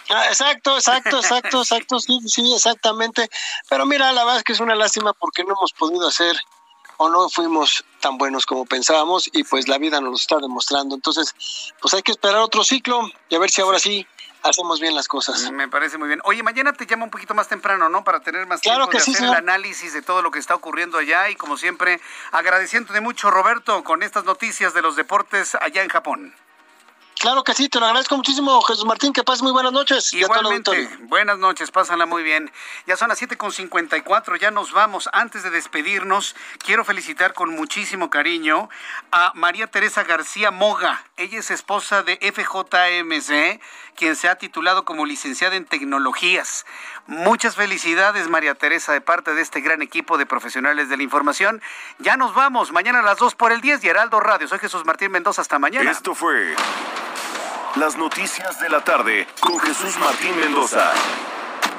Ah, exacto, exacto, exacto, exacto, sí, sí, exactamente. Pero mira, la verdad es que es una lástima porque no hemos podido hacer o no fuimos tan buenos como pensábamos y pues la vida nos lo está demostrando. Entonces, pues hay que esperar otro ciclo y a ver si ahora sí hacemos bien las cosas.
Me parece muy bien. Oye, mañana te llamo un poquito más temprano, ¿no? Para tener más tiempo de hacer el análisis de todo lo que está ocurriendo allá y como siempre, agradeciéndote mucho, Roberto, con estas noticias de los deportes allá en Japón.
Claro que sí, te lo agradezco muchísimo, Jesús Martín. Que pases muy buenas noches.
Igualmente, buenas noches, pásala muy bien. Ya son las 7.54, ya nos vamos. Antes de despedirnos, quiero felicitar con muchísimo cariño a María Teresa García Moga. Ella es esposa de FJMC, quien se ha titulado como licenciada en tecnologías. Muchas felicidades, María Teresa, de parte de este gran equipo de profesionales de la información. Ya nos vamos, mañana a las 2 por el 10 y Heraldo Radio. Soy Jesús Martín Mendoza, hasta mañana.
Esto fue las noticias de la tarde con Jesús Martín Mendoza.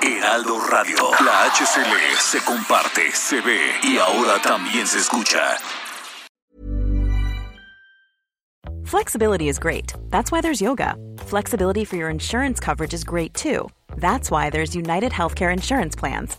Heraldo Radio. La HCL se comparte, se ve y ahora también se escucha.
Flexibility is great. That's why there's yoga. Flexibility for your insurance coverage is great too. That's why there's United Healthcare Insurance Plans.